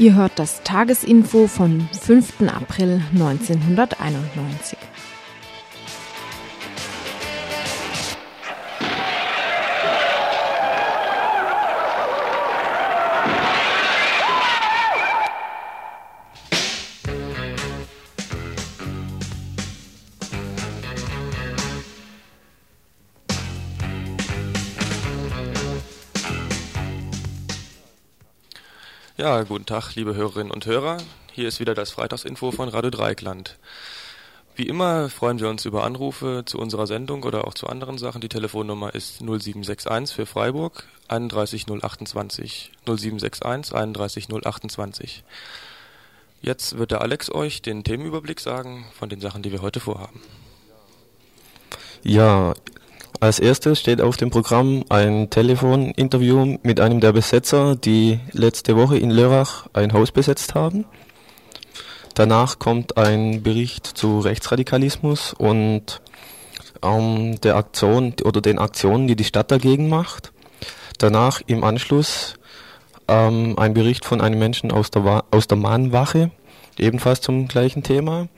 Ihr hört das Tagesinfo vom 5. April 1991. Ja, guten Tag, liebe Hörerinnen und Hörer. Hier ist wieder das Freitagsinfo von Radio Dreikland. Wie immer freuen wir uns über Anrufe zu unserer Sendung oder auch zu anderen Sachen. Die Telefonnummer ist 0761 für Freiburg 31028. 0761 31028. Jetzt wird der Alex euch den Themenüberblick sagen von den Sachen, die wir heute vorhaben. Ja, als erstes steht auf dem Programm ein Telefoninterview mit einem der Besetzer, die letzte Woche in Lörrach ein Haus besetzt haben. Danach kommt ein Bericht zu Rechtsradikalismus und ähm, der Aktion oder den Aktionen, die die Stadt dagegen macht. Danach im Anschluss ähm, ein Bericht von einem Menschen aus der, aus der Mahnwache, ebenfalls zum gleichen Thema.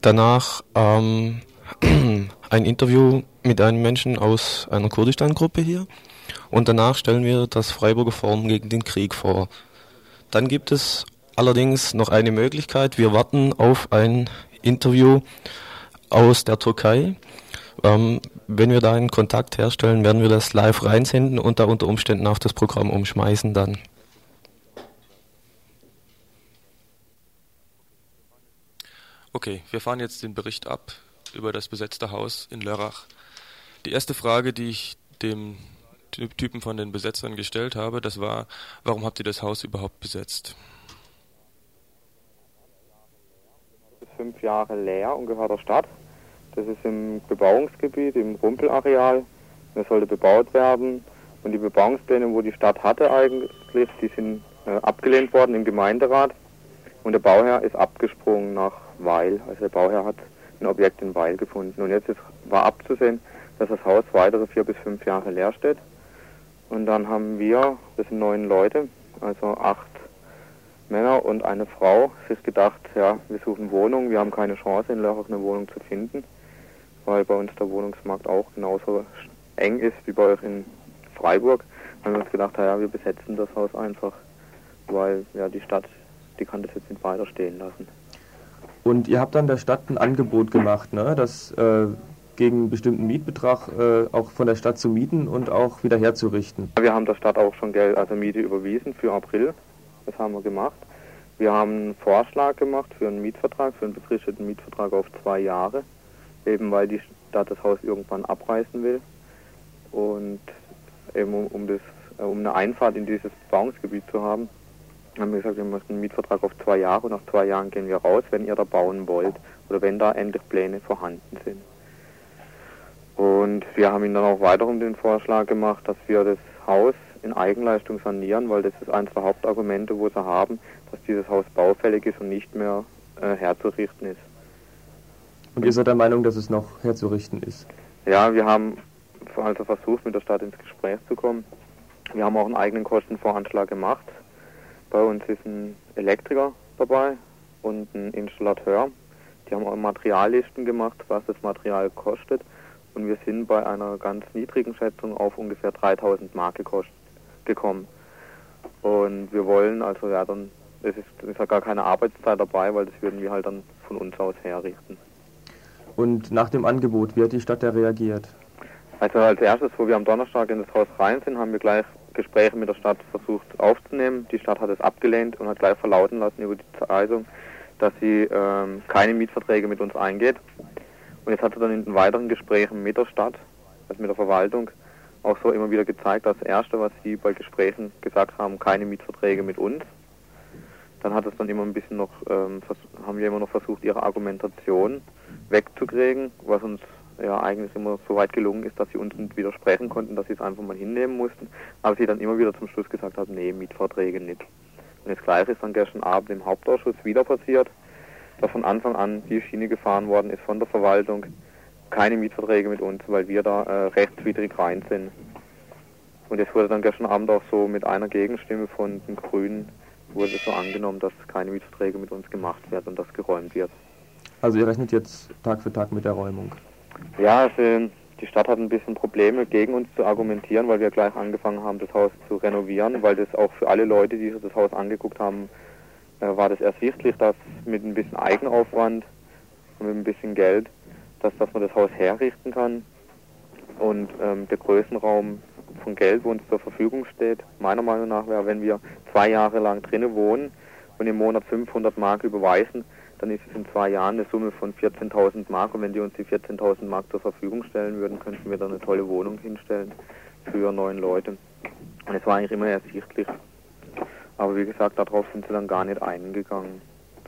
Danach ähm, ein Interview mit einem Menschen aus einer Kurdistan-Gruppe hier und danach stellen wir das Freiburger Forum gegen den Krieg vor. Dann gibt es allerdings noch eine Möglichkeit. Wir warten auf ein Interview aus der Türkei. Ähm, wenn wir da einen Kontakt herstellen, werden wir das live reinsenden und da unter Umständen auf das Programm umschmeißen dann. Okay, wir fahren jetzt den Bericht ab über das besetzte Haus in Lörrach. Die erste Frage, die ich dem Typen von den Besetzern gestellt habe, das war, warum habt ihr das Haus überhaupt besetzt? Fünf Jahre leer und gehört der Stadt. Das ist im Bebauungsgebiet, im Rumpelareal. Das sollte bebaut werden. Und die Bebauungspläne, wo die Stadt hatte eigentlich, die sind äh, abgelehnt worden im Gemeinderat. Und der Bauherr ist abgesprungen nach Weil. Also der Bauherr hat ein Objekt in Weil gefunden. Und jetzt ist, war abzusehen, dass das Haus weitere vier bis fünf Jahre leer steht. Und dann haben wir, das sind neun Leute, also acht Männer und eine Frau, sich gedacht, ja, wir suchen Wohnungen, wir haben keine Chance in Lörrach eine Wohnung zu finden, weil bei uns der Wohnungsmarkt auch genauso eng ist wie bei euch in Freiburg. Dann haben wir uns gedacht, ja, wir besetzen das Haus einfach, weil ja die Stadt, die kann das jetzt nicht weiter stehen lassen. Und ihr habt dann der Stadt ein Angebot gemacht, ne? dass äh, gegen einen bestimmten Mietbetrag äh, auch von der Stadt zu mieten und auch wieder herzurichten. Wir haben der Stadt auch schon Geld, also Miete überwiesen für April. Das haben wir gemacht. Wir haben einen Vorschlag gemacht für einen Mietvertrag, für einen befristeten Mietvertrag auf zwei Jahre, eben weil die Stadt das Haus irgendwann abreißen will. Und eben um, um, das, äh, um eine Einfahrt in dieses Bebauungsgebiet zu haben, haben wir gesagt, wir möchten einen Mietvertrag auf zwei Jahre und nach zwei Jahren gehen wir raus, wenn ihr da bauen wollt oder wenn da endlich Pläne vorhanden sind. Und wir haben ihnen dann auch weiterhin den Vorschlag gemacht, dass wir das Haus in Eigenleistung sanieren, weil das ist eines der Hauptargumente, wo sie haben, dass dieses Haus baufällig ist und nicht mehr äh, herzurichten ist. Und ihr seid der Meinung, dass es noch herzurichten ist? Ja, wir haben also versucht, mit der Stadt ins Gespräch zu kommen. Wir haben auch einen eigenen Kostenvoranschlag gemacht. Bei uns ist ein Elektriker dabei und ein Installateur. Die haben auch Materiallisten gemacht, was das Material kostet und wir sind bei einer ganz niedrigen Schätzung auf ungefähr 3000 Mark gekommen. Und wir wollen also ja dann, es ist, ist ja gar keine Arbeitszeit dabei, weil das würden wir halt dann von uns aus herrichten. Und nach dem Angebot, wie hat die Stadt da reagiert? Also als erstes, wo wir am Donnerstag in das Haus rein sind, haben wir gleich Gespräche mit der Stadt versucht aufzunehmen. Die Stadt hat es abgelehnt und hat gleich verlauten lassen über die Zeitung, dass sie ähm, keine Mietverträge mit uns eingeht. Und jetzt hat er dann in den weiteren Gesprächen mit der Stadt, also mit der Verwaltung, auch so immer wieder gezeigt, das Erste, was sie bei Gesprächen gesagt haben, keine Mietverträge mit uns. Dann hat es dann immer ein bisschen noch, ähm, haben wir immer noch versucht, ihre Argumentation wegzukriegen, was uns ja eigentlich immer so weit gelungen ist, dass sie uns nicht widersprechen konnten, dass sie es einfach mal hinnehmen mussten, aber sie dann immer wieder zum Schluss gesagt haben, nee, Mietverträge nicht. Und das Gleiche ist dann gestern Abend im Hauptausschuss wieder passiert da von Anfang an die Schiene gefahren worden ist von der Verwaltung. Keine Mietverträge mit uns, weil wir da äh, rechtswidrig rein sind. Und es wurde dann gestern Abend auch so mit einer Gegenstimme von den Grünen wurde so angenommen, dass keine Mietverträge mit uns gemacht werden und das geräumt wird. Also ihr rechnet jetzt Tag für Tag mit der Räumung? Ja, also die Stadt hat ein bisschen Probleme gegen uns zu argumentieren, weil wir gleich angefangen haben, das Haus zu renovieren, weil das auch für alle Leute, die sich das Haus angeguckt haben, war das ersichtlich, dass mit ein bisschen Eigenaufwand und mit ein bisschen Geld, dass, dass man das Haus herrichten kann und ähm, der Größenraum von Geld, wo uns zur Verfügung steht, meiner Meinung nach wäre, wenn wir zwei Jahre lang drinnen wohnen und im Monat 500 Mark überweisen, dann ist es in zwei Jahren eine Summe von 14.000 Mark und wenn die uns die 14.000 Mark zur Verfügung stellen würden, könnten wir da eine tolle Wohnung hinstellen für neun Leute. Und es war eigentlich immer ersichtlich. Aber wie gesagt, darauf sind sie dann gar nicht eingegangen,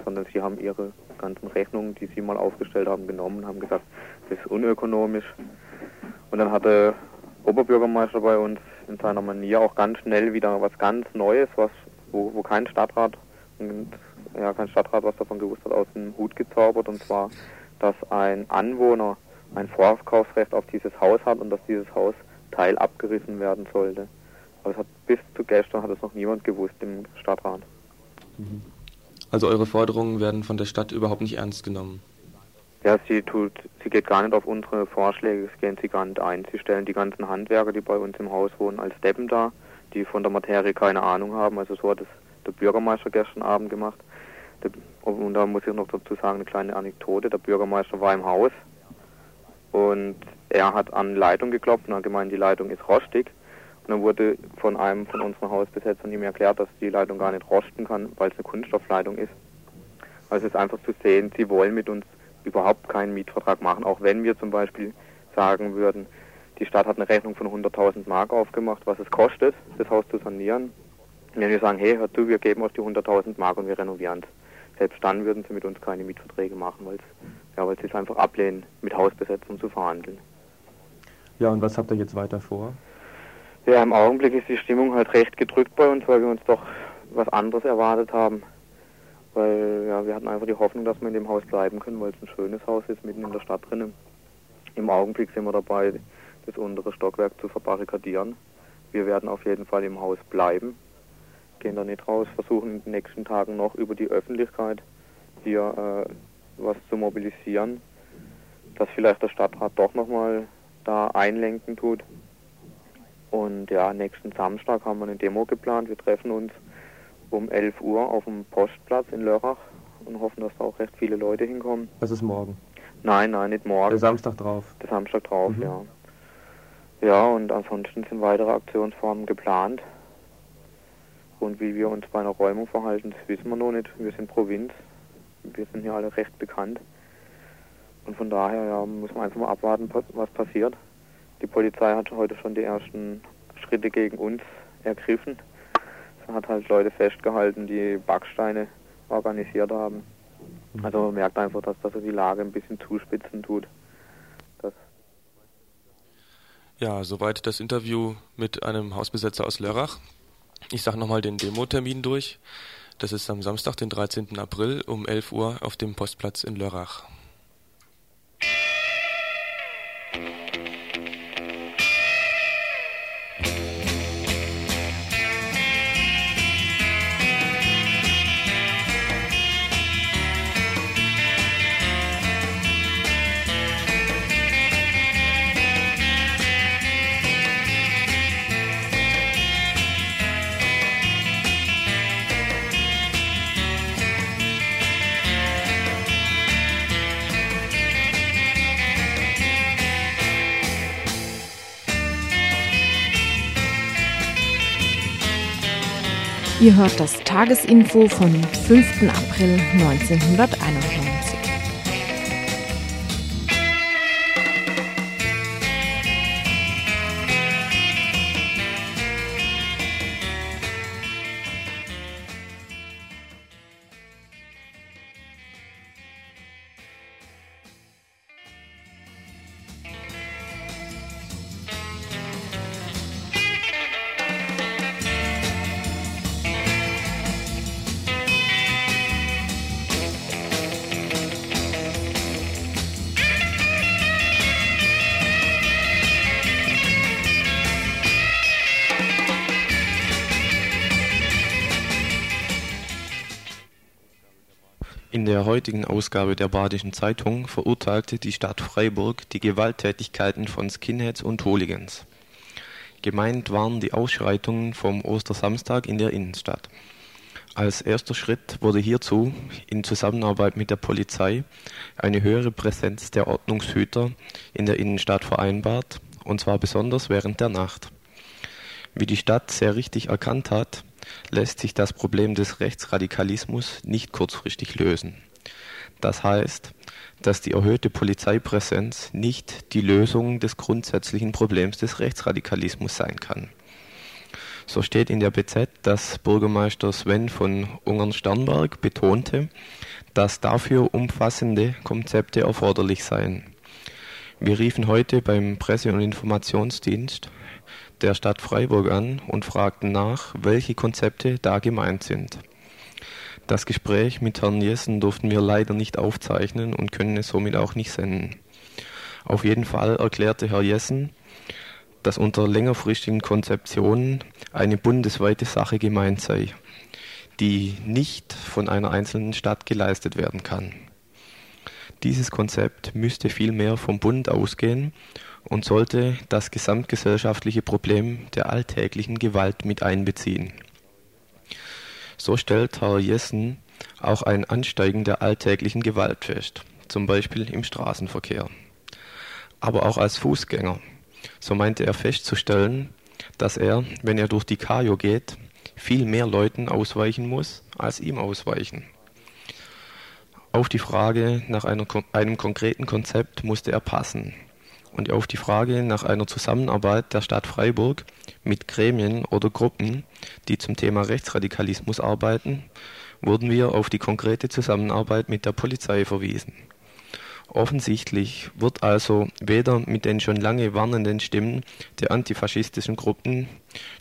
sondern sie haben ihre ganzen Rechnungen, die sie mal aufgestellt haben, genommen und haben gesagt, das ist unökonomisch. Und dann hat der Oberbürgermeister bei uns in seiner Manier auch ganz schnell wieder was ganz Neues, was wo, wo kein Stadtrat ja, kein Stadtrat was davon gewusst hat, aus dem Hut gezaubert und zwar, dass ein Anwohner ein Vorkaufsrecht auf dieses Haus hat und dass dieses Haus Teil abgerissen werden sollte. Aber es hat bis zu gestern hat es noch niemand gewusst im Stadtrat. Also eure Forderungen werden von der Stadt überhaupt nicht ernst genommen. Ja, sie tut, sie geht gar nicht auf unsere Vorschläge, das gehen sie gar nicht ein. Sie stellen die ganzen Handwerker, die bei uns im Haus wohnen, als Deppen dar, die von der Materie keine Ahnung haben. Also so hat es der Bürgermeister gestern Abend gemacht. Und da muss ich noch dazu sagen, eine kleine Anekdote. Der Bürgermeister war im Haus und er hat an Leitung geklopft und hat gemeint, die Leitung ist rostig. Dann wurde von einem von unseren Hausbesetzern ihm erklärt, dass die Leitung gar nicht rosten kann, weil es eine Kunststoffleitung ist. Also es ist einfach zu sehen, sie wollen mit uns überhaupt keinen Mietvertrag machen, auch wenn wir zum Beispiel sagen würden, die Stadt hat eine Rechnung von 100.000 Mark aufgemacht, was es kostet, das Haus zu sanieren. Wenn wir sagen, hey, hör zu, wir geben euch die 100.000 Mark und wir renovieren es. Selbst dann würden sie mit uns keine Mietverträge machen, weil ja, sie es einfach ablehnen, mit Hausbesetzung zu verhandeln. Ja, und was habt ihr jetzt weiter vor? Ja, im Augenblick ist die Stimmung halt recht gedrückt bei uns, weil wir uns doch was anderes erwartet haben. Weil ja, wir hatten einfach die Hoffnung, dass wir in dem Haus bleiben können, weil es ein schönes Haus ist, mitten in der Stadt drinnen. Im Augenblick sind wir dabei, das untere Stockwerk zu verbarrikadieren. Wir werden auf jeden Fall im Haus bleiben, gehen da nicht raus, versuchen in den nächsten Tagen noch über die Öffentlichkeit hier äh, was zu mobilisieren, dass vielleicht der Stadtrat doch nochmal da einlenken tut. Und ja, nächsten Samstag haben wir eine Demo geplant. Wir treffen uns um 11 Uhr auf dem Postplatz in Lörrach und hoffen, dass da auch recht viele Leute hinkommen. Das ist morgen. Nein, nein, nicht morgen. Der Samstag drauf. Der Samstag drauf, Mhm. ja. Ja, und ansonsten sind weitere Aktionsformen geplant. Und wie wir uns bei einer Räumung verhalten, das wissen wir noch nicht. Wir sind Provinz. Wir sind hier alle recht bekannt. Und von daher ja, muss man einfach mal abwarten, was passiert. Die Polizei hat heute schon die ersten Schritte gegen uns ergriffen. Sie hat halt Leute festgehalten, die Backsteine organisiert haben. Also man merkt einfach, dass das die Lage ein bisschen zuspitzen tut. Das Ja, soweit das Interview mit einem Hausbesetzer aus Lörrach. Ich sage nochmal den Demo-Termin durch. Das ist am Samstag, den 13. April um 11 Uhr auf dem Postplatz in Lörrach. Ihr hört das Tagesinfo vom 5. April 1991. der heutigen Ausgabe der Badischen Zeitung verurteilte die Stadt Freiburg die Gewalttätigkeiten von Skinheads und Hooligans. Gemeint waren die Ausschreitungen vom Ostersamstag in der Innenstadt. Als erster Schritt wurde hierzu in Zusammenarbeit mit der Polizei eine höhere Präsenz der Ordnungshüter in der Innenstadt vereinbart, und zwar besonders während der Nacht. Wie die Stadt sehr richtig erkannt hat, lässt sich das Problem des Rechtsradikalismus nicht kurzfristig lösen. Das heißt, dass die erhöhte Polizeipräsenz nicht die Lösung des grundsätzlichen Problems des Rechtsradikalismus sein kann. So steht in der BZ, dass Bürgermeister Sven von Ungern-Sternberg betonte, dass dafür umfassende Konzepte erforderlich seien. Wir riefen heute beim Presse- und Informationsdienst der Stadt Freiburg an und fragten nach, welche Konzepte da gemeint sind. Das Gespräch mit Herrn Jessen durften wir leider nicht aufzeichnen und können es somit auch nicht senden. Auf jeden Fall erklärte Herr Jessen, dass unter längerfristigen Konzeptionen eine bundesweite Sache gemeint sei, die nicht von einer einzelnen Stadt geleistet werden kann. Dieses Konzept müsste vielmehr vom Bund ausgehen und sollte das gesamtgesellschaftliche Problem der alltäglichen Gewalt mit einbeziehen. So stellt Herr Jessen auch ein Ansteigen der alltäglichen Gewalt fest, zum Beispiel im Straßenverkehr. Aber auch als Fußgänger. So meinte er festzustellen, dass er, wenn er durch die Kajo geht, viel mehr Leuten ausweichen muss, als ihm ausweichen. Auf die Frage nach einem konkreten Konzept musste er passen und auf die Frage nach einer Zusammenarbeit der Stadt Freiburg mit Gremien oder Gruppen, die zum Thema Rechtsradikalismus arbeiten, wurden wir auf die konkrete Zusammenarbeit mit der Polizei verwiesen. Offensichtlich wird also weder mit den schon lange warnenden Stimmen der antifaschistischen Gruppen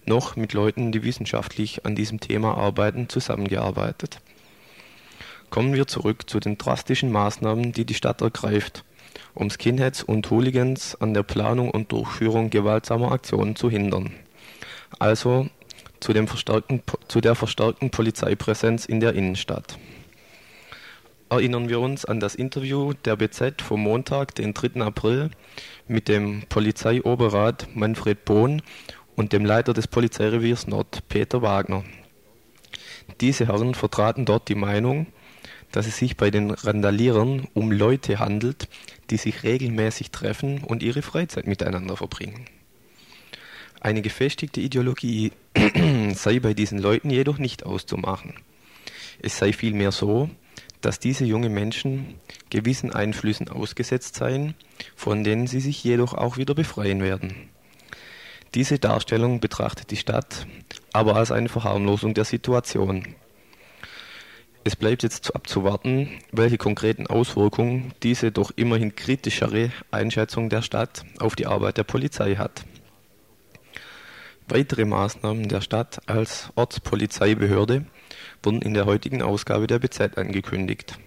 noch mit Leuten, die wissenschaftlich an diesem Thema arbeiten, zusammengearbeitet. Kommen wir zurück zu den drastischen Maßnahmen, die die Stadt ergreift, um Skinheads und Hooligans an der Planung und Durchführung gewaltsamer Aktionen zu hindern. Also zu, zu der verstärkten Polizeipräsenz in der Innenstadt. Erinnern wir uns an das Interview der BZ vom Montag, den 3. April, mit dem Polizeioberrat Manfred Bohn und dem Leiter des Polizeireviers Nord, Peter Wagner. Diese Herren vertraten dort die Meinung, dass es sich bei den Randalierern um Leute handelt, die sich regelmäßig treffen und ihre Freizeit miteinander verbringen. Eine gefestigte Ideologie sei bei diesen Leuten jedoch nicht auszumachen. Es sei vielmehr so, dass diese jungen Menschen gewissen Einflüssen ausgesetzt seien, von denen sie sich jedoch auch wieder befreien werden. Diese Darstellung betrachtet die Stadt aber als eine Verharmlosung der Situation. Es bleibt jetzt abzuwarten, welche konkreten Auswirkungen diese doch immerhin kritischere Einschätzung der Stadt auf die Arbeit der Polizei hat. Weitere Maßnahmen der Stadt als Ortspolizeibehörde wurden in der heutigen Ausgabe der BZ angekündigt.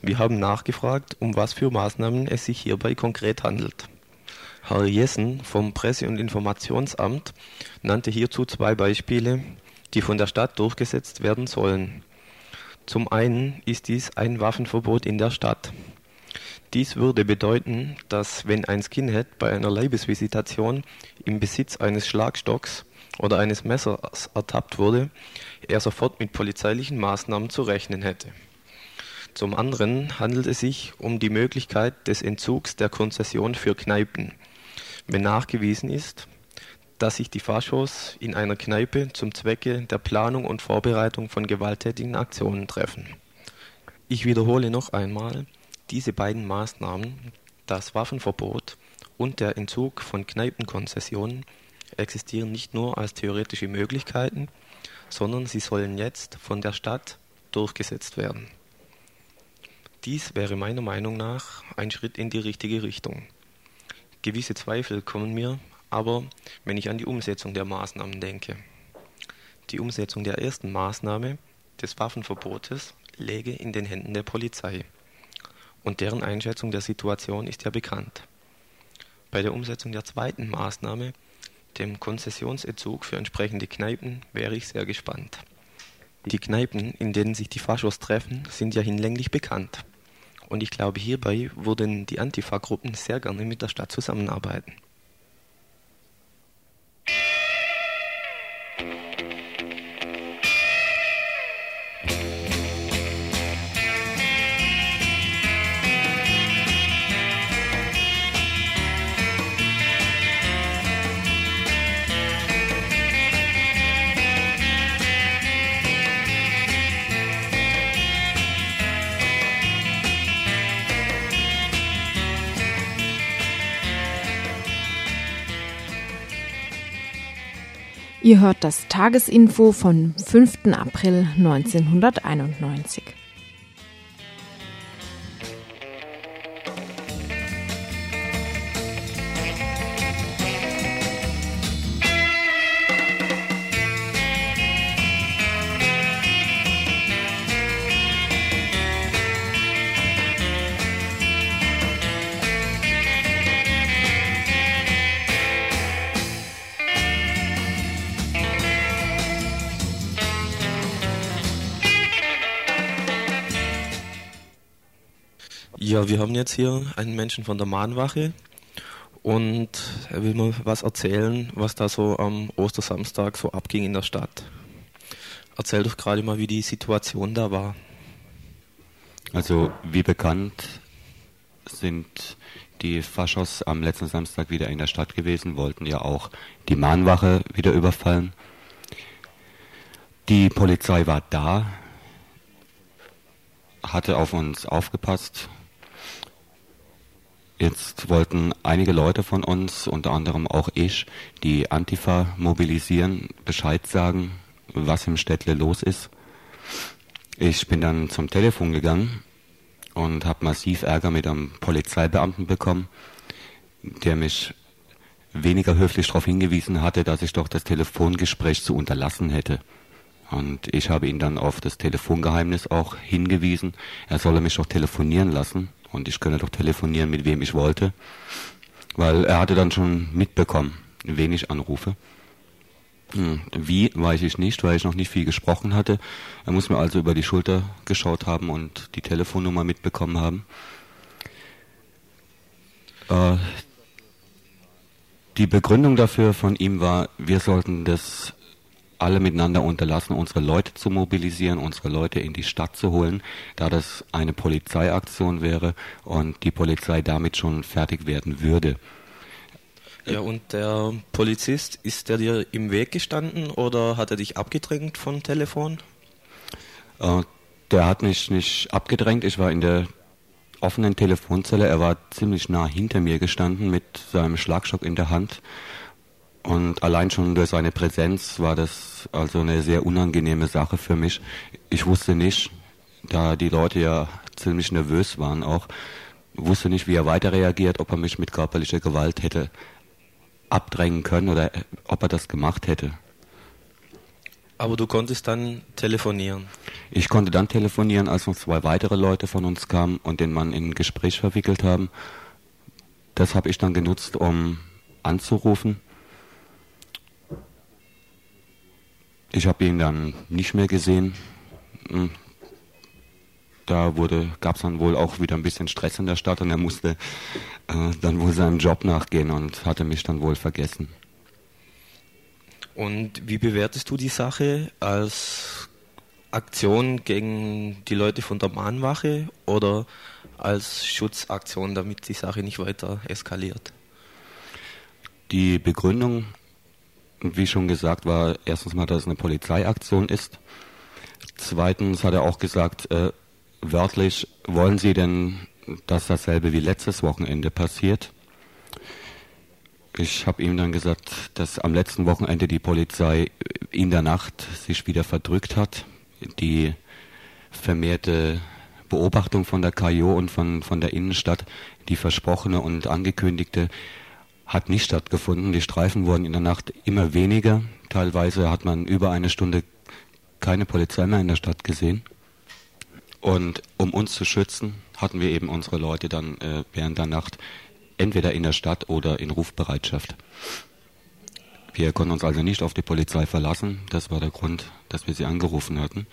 Wir haben nachgefragt, um was für Maßnahmen es sich hierbei konkret handelt. Herr Jessen vom Presse- und Informationsamt nannte hierzu zwei Beispiele, die von der Stadt durchgesetzt werden sollen. Zum einen ist dies ein Waffenverbot in der Stadt. Dies würde bedeuten, dass wenn ein Skinhead bei einer Leibesvisitation im Besitz eines Schlagstocks oder eines Messers ertappt wurde, er sofort mit polizeilichen Maßnahmen zu rechnen hätte. Zum anderen handelt es sich um die Möglichkeit des Entzugs der Konzession für Kneipen, wenn nachgewiesen ist, dass sich die Faschos in einer Kneipe zum Zwecke der Planung und Vorbereitung von gewalttätigen Aktionen treffen. Ich wiederhole noch einmal, diese beiden Maßnahmen, das Waffenverbot und der Entzug von Kneipenkonzessionen, existieren nicht nur als theoretische Möglichkeiten, sondern sie sollen jetzt von der Stadt durchgesetzt werden. Dies wäre meiner Meinung nach ein Schritt in die richtige Richtung. Gewisse Zweifel kommen mir aber wenn ich an die Umsetzung der Maßnahmen denke. Die Umsetzung der ersten Maßnahme des Waffenverbotes läge in den Händen der Polizei. Und deren Einschätzung der Situation ist ja bekannt. Bei der Umsetzung der zweiten Maßnahme, dem Konzessionsentzug für entsprechende Kneipen, wäre ich sehr gespannt. Die Kneipen, in denen sich die Faschos treffen, sind ja hinlänglich bekannt. Und ich glaube, hierbei würden die Antifa-Gruppen sehr gerne mit der Stadt zusammenarbeiten. Ihr hört das Tagesinfo von 5. April 1991. wir haben jetzt hier einen Menschen von der Mahnwache und er will mal was erzählen, was da so am Ostersamstag so abging in der Stadt. Erzähl doch gerade mal, wie die Situation da war. Also, wie bekannt sind die Faschos am letzten Samstag wieder in der Stadt gewesen, wollten ja auch die Mahnwache wieder überfallen. Die Polizei war da, hatte auf uns aufgepasst. Jetzt wollten einige Leute von uns, unter anderem auch ich, die Antifa mobilisieren, Bescheid sagen, was im Städtle los ist. Ich bin dann zum Telefon gegangen und habe massiv Ärger mit einem Polizeibeamten bekommen, der mich weniger höflich darauf hingewiesen hatte, dass ich doch das Telefongespräch zu unterlassen hätte. Und ich habe ihn dann auf das Telefongeheimnis auch hingewiesen. Er solle mich doch telefonieren lassen und ich könne doch telefonieren, mit wem ich wollte. Weil er hatte dann schon mitbekommen, wen ich anrufe. Hm, wie, weiß ich nicht, weil ich noch nicht viel gesprochen hatte. Er muss mir also über die Schulter geschaut haben und die Telefonnummer mitbekommen haben. Äh, die Begründung dafür von ihm war, wir sollten das alle miteinander unterlassen, unsere Leute zu mobilisieren, unsere Leute in die Stadt zu holen, da das eine Polizeiaktion wäre und die Polizei damit schon fertig werden würde. Ja, und der Polizist, ist der dir im Weg gestanden oder hat er dich abgedrängt von Telefon? Äh, der hat mich nicht abgedrängt. Ich war in der offenen Telefonzelle. Er war ziemlich nah hinter mir gestanden mit seinem Schlagstock in der Hand. Und allein schon durch seine Präsenz war das also eine sehr unangenehme Sache für mich. Ich wusste nicht, da die Leute ja ziemlich nervös waren auch, wusste nicht, wie er weiter reagiert, ob er mich mit körperlicher Gewalt hätte abdrängen können oder ob er das gemacht hätte. Aber du konntest dann telefonieren. Ich konnte dann telefonieren, als noch zwei weitere Leute von uns kamen und den Mann in ein Gespräch verwickelt haben. Das habe ich dann genutzt, um anzurufen. Ich habe ihn dann nicht mehr gesehen. Hm. Da gab es dann wohl auch wieder ein bisschen Stress in der Stadt und er musste äh, dann wohl seinem Job nachgehen und hatte mich dann wohl vergessen. Und wie bewertest du die Sache als Aktion gegen die Leute von der Mahnwache oder als Schutzaktion, damit die Sache nicht weiter eskaliert? Die Begründung wie schon gesagt, war erstens mal, dass es eine Polizeiaktion ist. Zweitens hat er auch gesagt, äh, wörtlich, wollen Sie denn, dass dasselbe wie letztes Wochenende passiert? Ich habe ihm dann gesagt, dass am letzten Wochenende die Polizei in der Nacht sich wieder verdrückt hat. Die vermehrte Beobachtung von der KIO und von, von der Innenstadt, die versprochene und angekündigte, hat nicht stattgefunden. Die Streifen wurden in der Nacht immer weniger. Teilweise hat man über eine Stunde keine Polizei mehr in der Stadt gesehen. Und um uns zu schützen, hatten wir eben unsere Leute dann äh, während der Nacht entweder in der Stadt oder in Rufbereitschaft. Wir konnten uns also nicht auf die Polizei verlassen. Das war der Grund, dass wir sie angerufen hatten.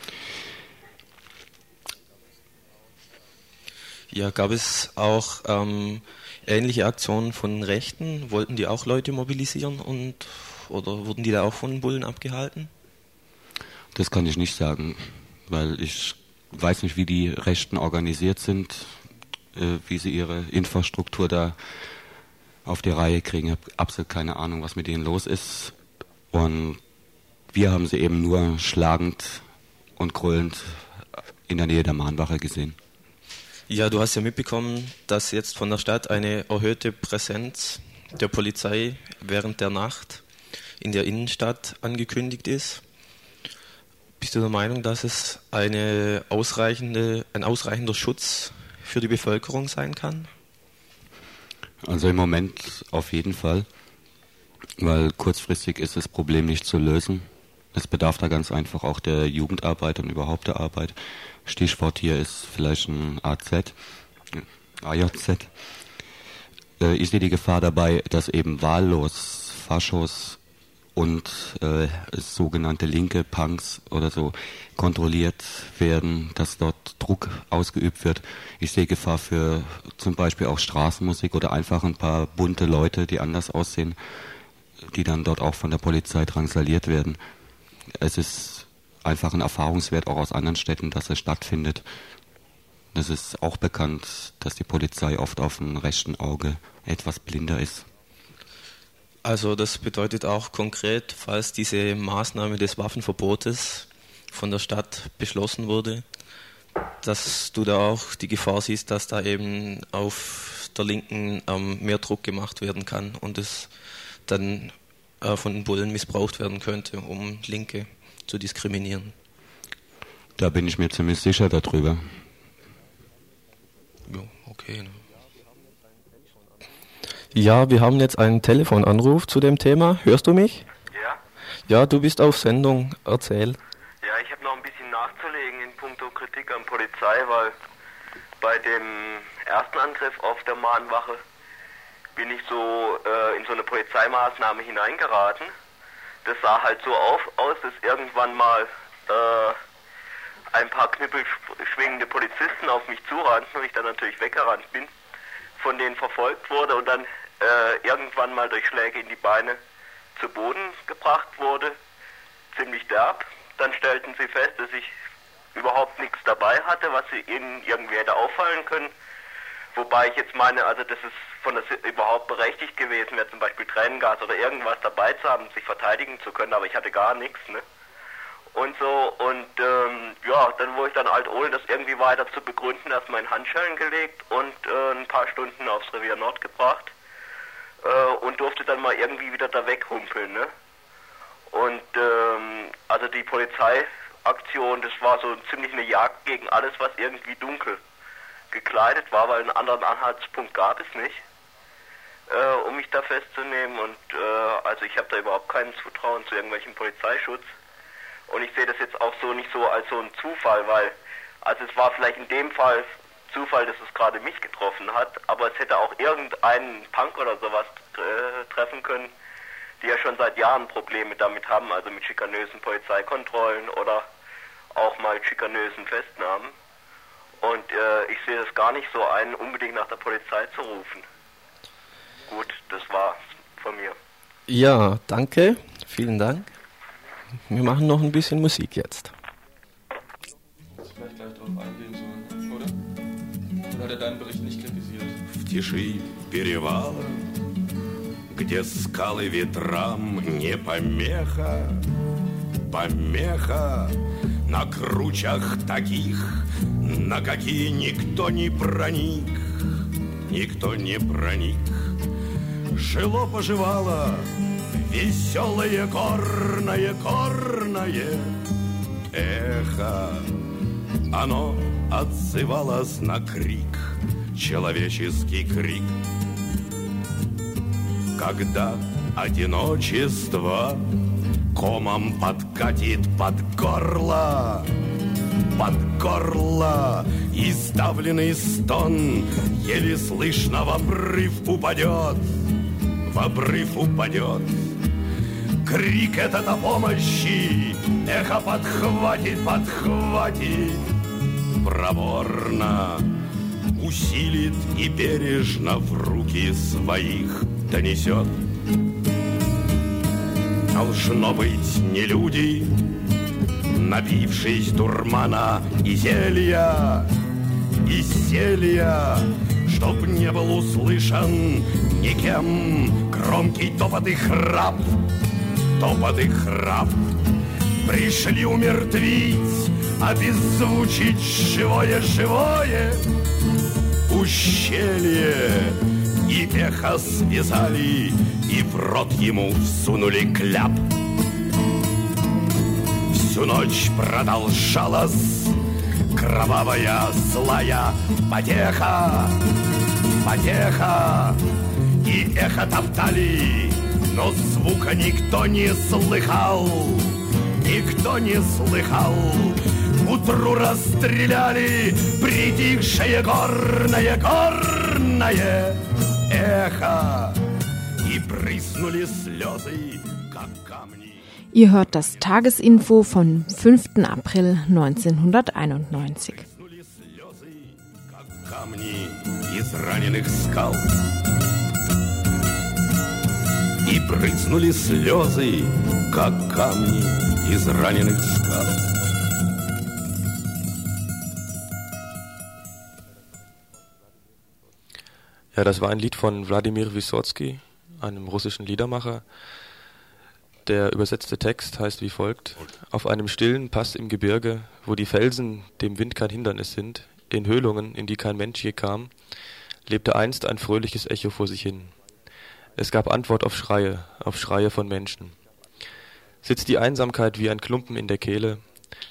Ja, gab es auch ähm, ähnliche Aktionen von Rechten? Wollten die auch Leute mobilisieren und oder wurden die da auch von Bullen abgehalten? Das kann ich nicht sagen, weil ich weiß nicht, wie die Rechten organisiert sind, äh, wie sie ihre Infrastruktur da auf die Reihe kriegen. Ich habe absolut keine Ahnung, was mit ihnen los ist. Und wir haben sie eben nur schlagend und grüllend in der Nähe der Mahnwache gesehen. Ja, du hast ja mitbekommen, dass jetzt von der Stadt eine erhöhte Präsenz der Polizei während der Nacht in der Innenstadt angekündigt ist. Bist du der Meinung, dass es eine ausreichende, ein ausreichender Schutz für die Bevölkerung sein kann? Also im Moment auf jeden Fall, weil kurzfristig ist das Problem nicht zu lösen. Es bedarf da ganz einfach auch der Jugendarbeit und überhaupt der Arbeit. Stichwort hier ist vielleicht ein AZ, AJZ. Äh, ich sehe die Gefahr dabei, dass eben wahllos Faschos und äh, sogenannte linke Punks oder so kontrolliert werden, dass dort Druck ausgeübt wird. Ich sehe Gefahr für zum Beispiel auch Straßenmusik oder einfach ein paar bunte Leute, die anders aussehen, die dann dort auch von der Polizei drangsaliert werden. Es ist einfach ein Erfahrungswert auch aus anderen Städten, dass es stattfindet. Es ist auch bekannt, dass die Polizei oft auf dem rechten Auge etwas blinder ist. Also das bedeutet auch konkret, falls diese Maßnahme des Waffenverbotes von der Stadt beschlossen wurde, dass du da auch die Gefahr siehst, dass da eben auf der Linken ähm, mehr Druck gemacht werden kann und es dann äh, von den Bullen missbraucht werden könnte, um Linke zu diskriminieren. Da bin ich mir ziemlich sicher darüber. Ja, okay. Ne? Ja, wir haben jetzt einen Telefonanruf zu dem Thema. Hörst du mich? Ja. Ja, du bist auf Sendung. Erzähl. Ja, ich habe noch ein bisschen nachzulegen in puncto Kritik an Polizei, weil bei dem ersten Angriff auf der Mahnwache bin ich so äh, in so eine Polizeimaßnahme hineingeraten. Das sah halt so auf, aus, dass irgendwann mal äh, ein paar knüppelschwingende Polizisten auf mich zurannten und ich dann natürlich weggerannt bin, von denen verfolgt wurde und dann äh, irgendwann mal durch Schläge in die Beine zu Boden gebracht wurde, ziemlich derb. Dann stellten sie fest, dass ich überhaupt nichts dabei hatte, was ihnen irgendwie hätte auffallen können. Wobei ich jetzt meine, also das ist von das überhaupt berechtigt gewesen wäre, zum Beispiel Tränengas oder irgendwas dabei zu haben, sich verteidigen zu können, aber ich hatte gar nichts, ne? Und so, und ähm, ja, dann wurde ich dann halt, ohne das irgendwie weiter zu begründen, erstmal in Handschellen gelegt und äh, ein paar Stunden aufs Revier Nord gebracht äh, und durfte dann mal irgendwie wieder da weghumpeln. Ne? Und ähm, also die Polizeiaktion, das war so ziemlich eine Jagd gegen alles, was irgendwie dunkel gekleidet war, weil einen anderen Anhaltspunkt gab es nicht, äh, um mich da festzunehmen. Und äh, also ich habe da überhaupt keinen Zutrauen zu irgendwelchem Polizeischutz. Und ich sehe das jetzt auch so nicht so als so ein Zufall, weil also es war vielleicht in dem Fall Zufall, dass es gerade mich getroffen hat, aber es hätte auch irgendeinen Punk oder sowas äh, treffen können, die ja schon seit Jahren Probleme damit haben, also mit schikanösen Polizeikontrollen oder auch mal schikanösen Festnahmen. Und äh, ich sehe das gar nicht so ein, unbedingt nach der Polizei zu rufen. Gut, das war's von mir. Ja, danke. Vielen Dank. Wir machen noch ein bisschen Musik jetzt. Vielleicht gleich drauf eingehen sollen, oder? Oder hat er deinen Bericht nicht kritisiert? В тиши перевала, где скалы ветрам не помеха, помеха На кручах таких, на какие никто не проник, никто не проник. Жило-поживало веселое горное, горное эхо. Оно отзывалось на крик, человеческий крик. Когда одиночество комом подкатит под горло, под горло Издавленный стон. Еле слышно в обрыв упадет В обрыв упадет. Крик этот о помощи Эхо подхватит, подхватит. Проворно усилит и бережно в руки своих донесет. Должно быть не люди, напившись дурмана и зелья, и зелья, чтоб не был услышан никем громкий топот и храп, топот и храп. Пришли умертвить, обеззвучить живое-живое ущелье, и эхо связали, и в рот ему всунули кляп. Всю ночь продолжалась кровавая злая потеха, потеха, и эхо топтали, но звука никто не слыхал, никто не слыхал. Утру расстреляли притихшее горное, горное эхо, и брызнули слезы, как камни. Ihr hört das Tagesinfo von 5. April 1991. камни из раненых скал. И брызнули слезы, как камни из раненых скал. Ja, das war ein Lied von Wladimir Wysotsky, einem russischen Liedermacher. Der übersetzte Text heißt wie folgt: Auf einem stillen Pass im Gebirge, wo die Felsen dem Wind kein Hindernis sind, in Höhlungen, in die kein Mensch je kam, lebte einst ein fröhliches Echo vor sich hin. Es gab Antwort auf Schreie, auf Schreie von Menschen. Sitzt die Einsamkeit wie ein Klumpen in der Kehle,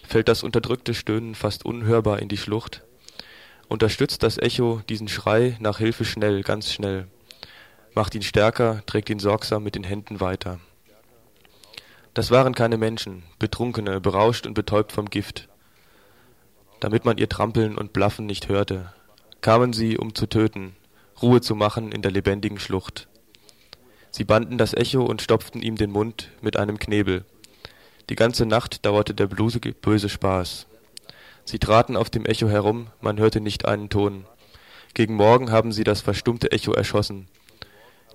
fällt das unterdrückte Stöhnen fast unhörbar in die Schlucht, unterstützt das Echo diesen Schrei nach Hilfe schnell, ganz schnell, macht ihn stärker, trägt ihn sorgsam mit den Händen weiter. Das waren keine Menschen, Betrunkene, berauscht und betäubt vom Gift. Damit man ihr Trampeln und Blaffen nicht hörte, kamen sie, um zu töten, Ruhe zu machen in der lebendigen Schlucht. Sie banden das Echo und stopften ihm den Mund mit einem Knebel. Die ganze Nacht dauerte der böse Spaß. Sie traten auf dem Echo herum, man hörte nicht einen Ton. Gegen Morgen haben sie das verstummte Echo erschossen.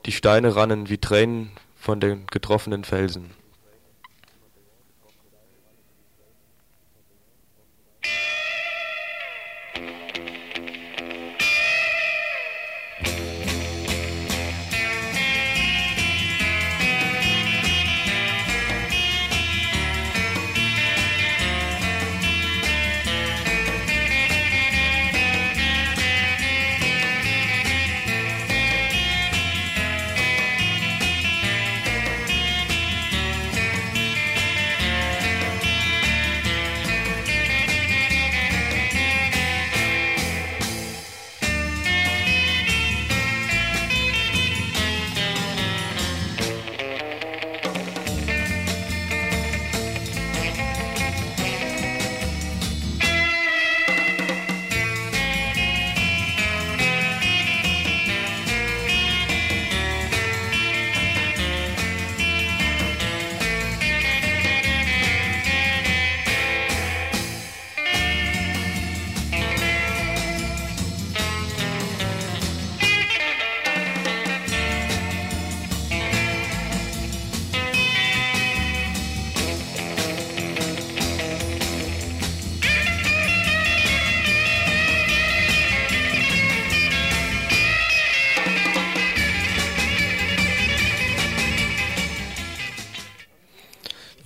Die Steine rannen wie Tränen von den getroffenen Felsen.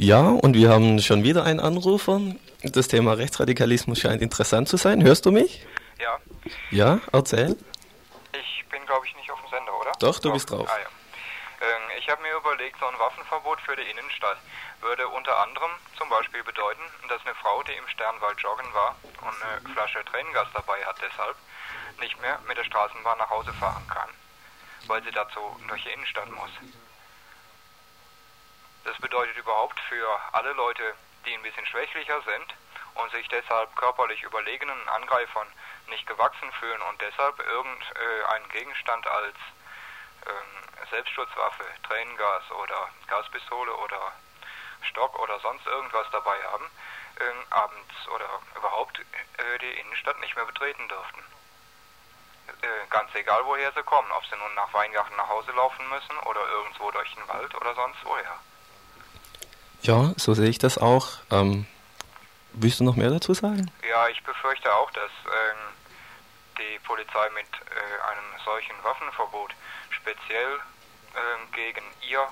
Ja, und wir haben schon wieder einen Anrufer. Das Thema Rechtsradikalismus scheint interessant zu sein. Hörst du mich? Ja. Ja, erzähl. Ich bin, glaube ich, nicht auf dem Sender, oder? Doch, du bist drauf. Ah, ja. Ähm, ich habe mir überlegt, so ein Waffenverbot für die Innenstadt würde unter anderem zum Beispiel bedeuten, dass eine Frau, die im Sternwald joggen war und eine Flasche Tränengas dabei hat, deshalb nicht mehr mit der Straßenbahn nach Hause fahren kann, weil sie dazu durch die Innenstadt muss. Das bedeutet überhaupt für alle Leute, die ein bisschen schwächlicher sind und sich deshalb körperlich überlegenen Angreifern nicht gewachsen fühlen und deshalb irgendeinen Gegenstand als ähm, Selbstschutzwaffe, Tränengas oder Gaspistole oder Stock oder sonst irgendwas dabei haben, äh, abends oder überhaupt äh, die Innenstadt nicht mehr betreten dürften. Äh, ganz egal, woher sie kommen, ob sie nun nach Weingarten nach Hause laufen müssen oder irgendwo durch den Wald oder sonst woher. Ja, so sehe ich das auch. Ähm, willst du noch mehr dazu sagen? Ja, ich befürchte auch, dass ähm, die Polizei mit äh, einem solchen Waffenverbot speziell ähm, gegen ihr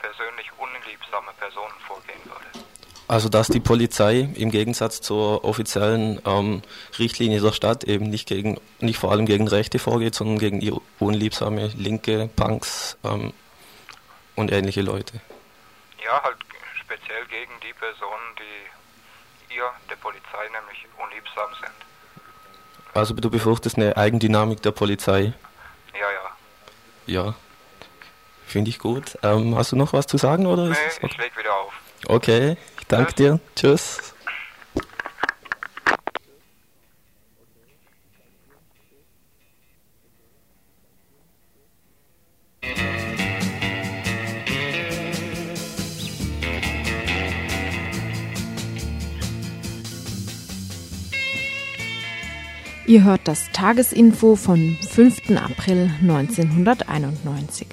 persönlich unliebsame Personen vorgehen würde. Also dass die Polizei im Gegensatz zur offiziellen ähm, Richtlinie der Stadt eben nicht gegen, nicht vor allem gegen Rechte vorgeht, sondern gegen ihr unliebsame linke Punks ähm, und ähnliche Leute. Ja, halt speziell gegen die Personen, die ihr, der Polizei, nämlich unliebsam sind. Also du befürchtest eine Eigendynamik der Polizei? Ja, ja. Ja, finde ich gut. Ähm, hast du noch was zu sagen? Oder nee, okay? ich leg wieder auf. Okay, ich danke dir. Tschüss. Ihr hört das Tagesinfo vom 5. April 1991.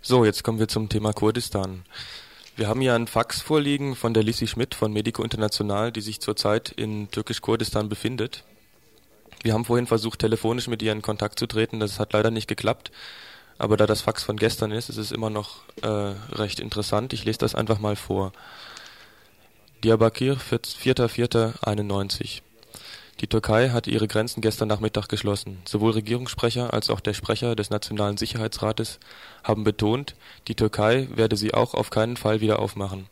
So, jetzt kommen wir zum Thema Kurdistan. Wir haben hier einen Fax vorliegen von der Lissi Schmidt von Medico International, die sich zurzeit in Türkisch-Kurdistan befindet. Wir haben vorhin versucht, telefonisch mit ihr in Kontakt zu treten. Das hat leider nicht geklappt. Aber da das Fax von gestern ist, ist es immer noch äh, recht interessant. Ich lese das einfach mal vor. Diyarbakir, 4.4.91. Die Türkei hatte ihre Grenzen gestern Nachmittag geschlossen. Sowohl Regierungssprecher als auch der Sprecher des Nationalen Sicherheitsrates haben betont, die Türkei werde sie auch auf keinen Fall wieder aufmachen.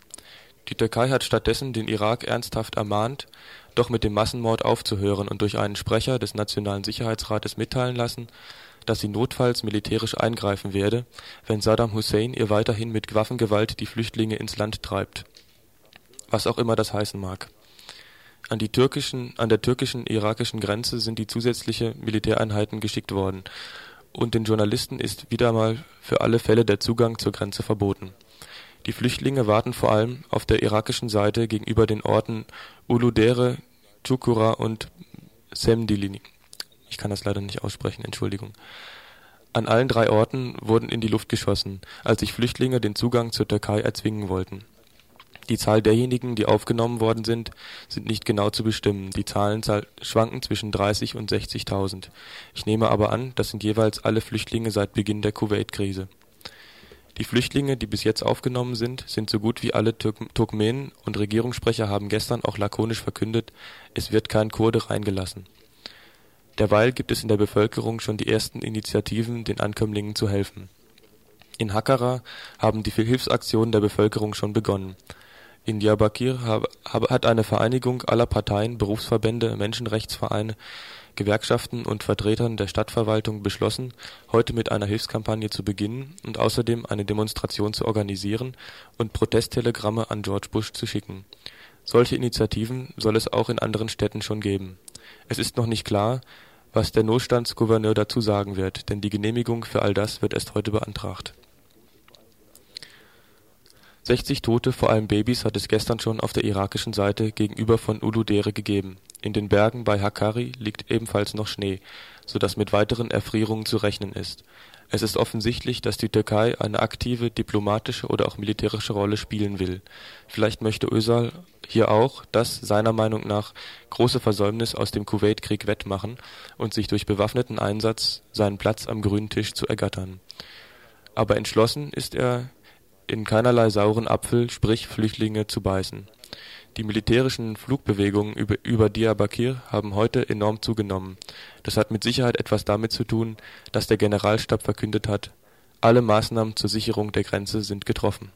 Die Türkei hat stattdessen den Irak ernsthaft ermahnt, doch mit dem Massenmord aufzuhören und durch einen Sprecher des Nationalen Sicherheitsrates mitteilen lassen, dass sie notfalls militärisch eingreifen werde, wenn Saddam Hussein ihr weiterhin mit Waffengewalt die Flüchtlinge ins Land treibt. Was auch immer das heißen mag an die türkischen, an der türkischen-irakischen Grenze sind die zusätzliche Militäreinheiten geschickt worden, und den Journalisten ist wieder mal für alle Fälle der Zugang zur Grenze verboten. Die Flüchtlinge warten vor allem auf der irakischen Seite gegenüber den Orten Uludere, Chukura und Semdili. Ich kann das leider nicht aussprechen, Entschuldigung. An allen drei Orten wurden in die Luft geschossen, als sich Flüchtlinge den Zugang zur Türkei erzwingen wollten die Zahl derjenigen, die aufgenommen worden sind, sind nicht genau zu bestimmen, die Zahlen schwanken zwischen 30 und 60.000. Ich nehme aber an, das sind jeweils alle Flüchtlinge seit Beginn der Kuwait-Krise. Die Flüchtlinge, die bis jetzt aufgenommen sind, sind so gut wie alle Turkmenen und Regierungssprecher haben gestern auch lakonisch verkündet, es wird kein Kurde reingelassen. Derweil gibt es in der Bevölkerung schon die ersten Initiativen, den Ankömmlingen zu helfen. In Hakkara haben die Hilfsaktionen der Bevölkerung schon begonnen. In Diyarbakir hat eine Vereinigung aller Parteien, Berufsverbände, Menschenrechtsvereine, Gewerkschaften und Vertretern der Stadtverwaltung beschlossen, heute mit einer Hilfskampagne zu beginnen und außerdem eine Demonstration zu organisieren und Protesttelegramme an George Bush zu schicken. Solche Initiativen soll es auch in anderen Städten schon geben. Es ist noch nicht klar, was der Notstandsgouverneur dazu sagen wird, denn die Genehmigung für all das wird erst heute beantragt 60 Tote, vor allem Babys, hat es gestern schon auf der irakischen Seite gegenüber von Uludere gegeben. In den Bergen bei Hakkari liegt ebenfalls noch Schnee, so dass mit weiteren Erfrierungen zu rechnen ist. Es ist offensichtlich, dass die Türkei eine aktive diplomatische oder auch militärische Rolle spielen will. Vielleicht möchte Özal hier auch das seiner Meinung nach große Versäumnis aus dem Kuwait-Krieg wettmachen und sich durch bewaffneten Einsatz seinen Platz am grünen Tisch zu ergattern. Aber entschlossen ist er in keinerlei sauren Apfel, sprich Flüchtlinge, zu beißen. Die militärischen Flugbewegungen über, Diyarbakir haben heute enorm zugenommen. Das hat mit Sicherheit etwas damit zu tun, dass der Generalstab verkündet hat, alle Maßnahmen zur Sicherung der Grenze sind getroffen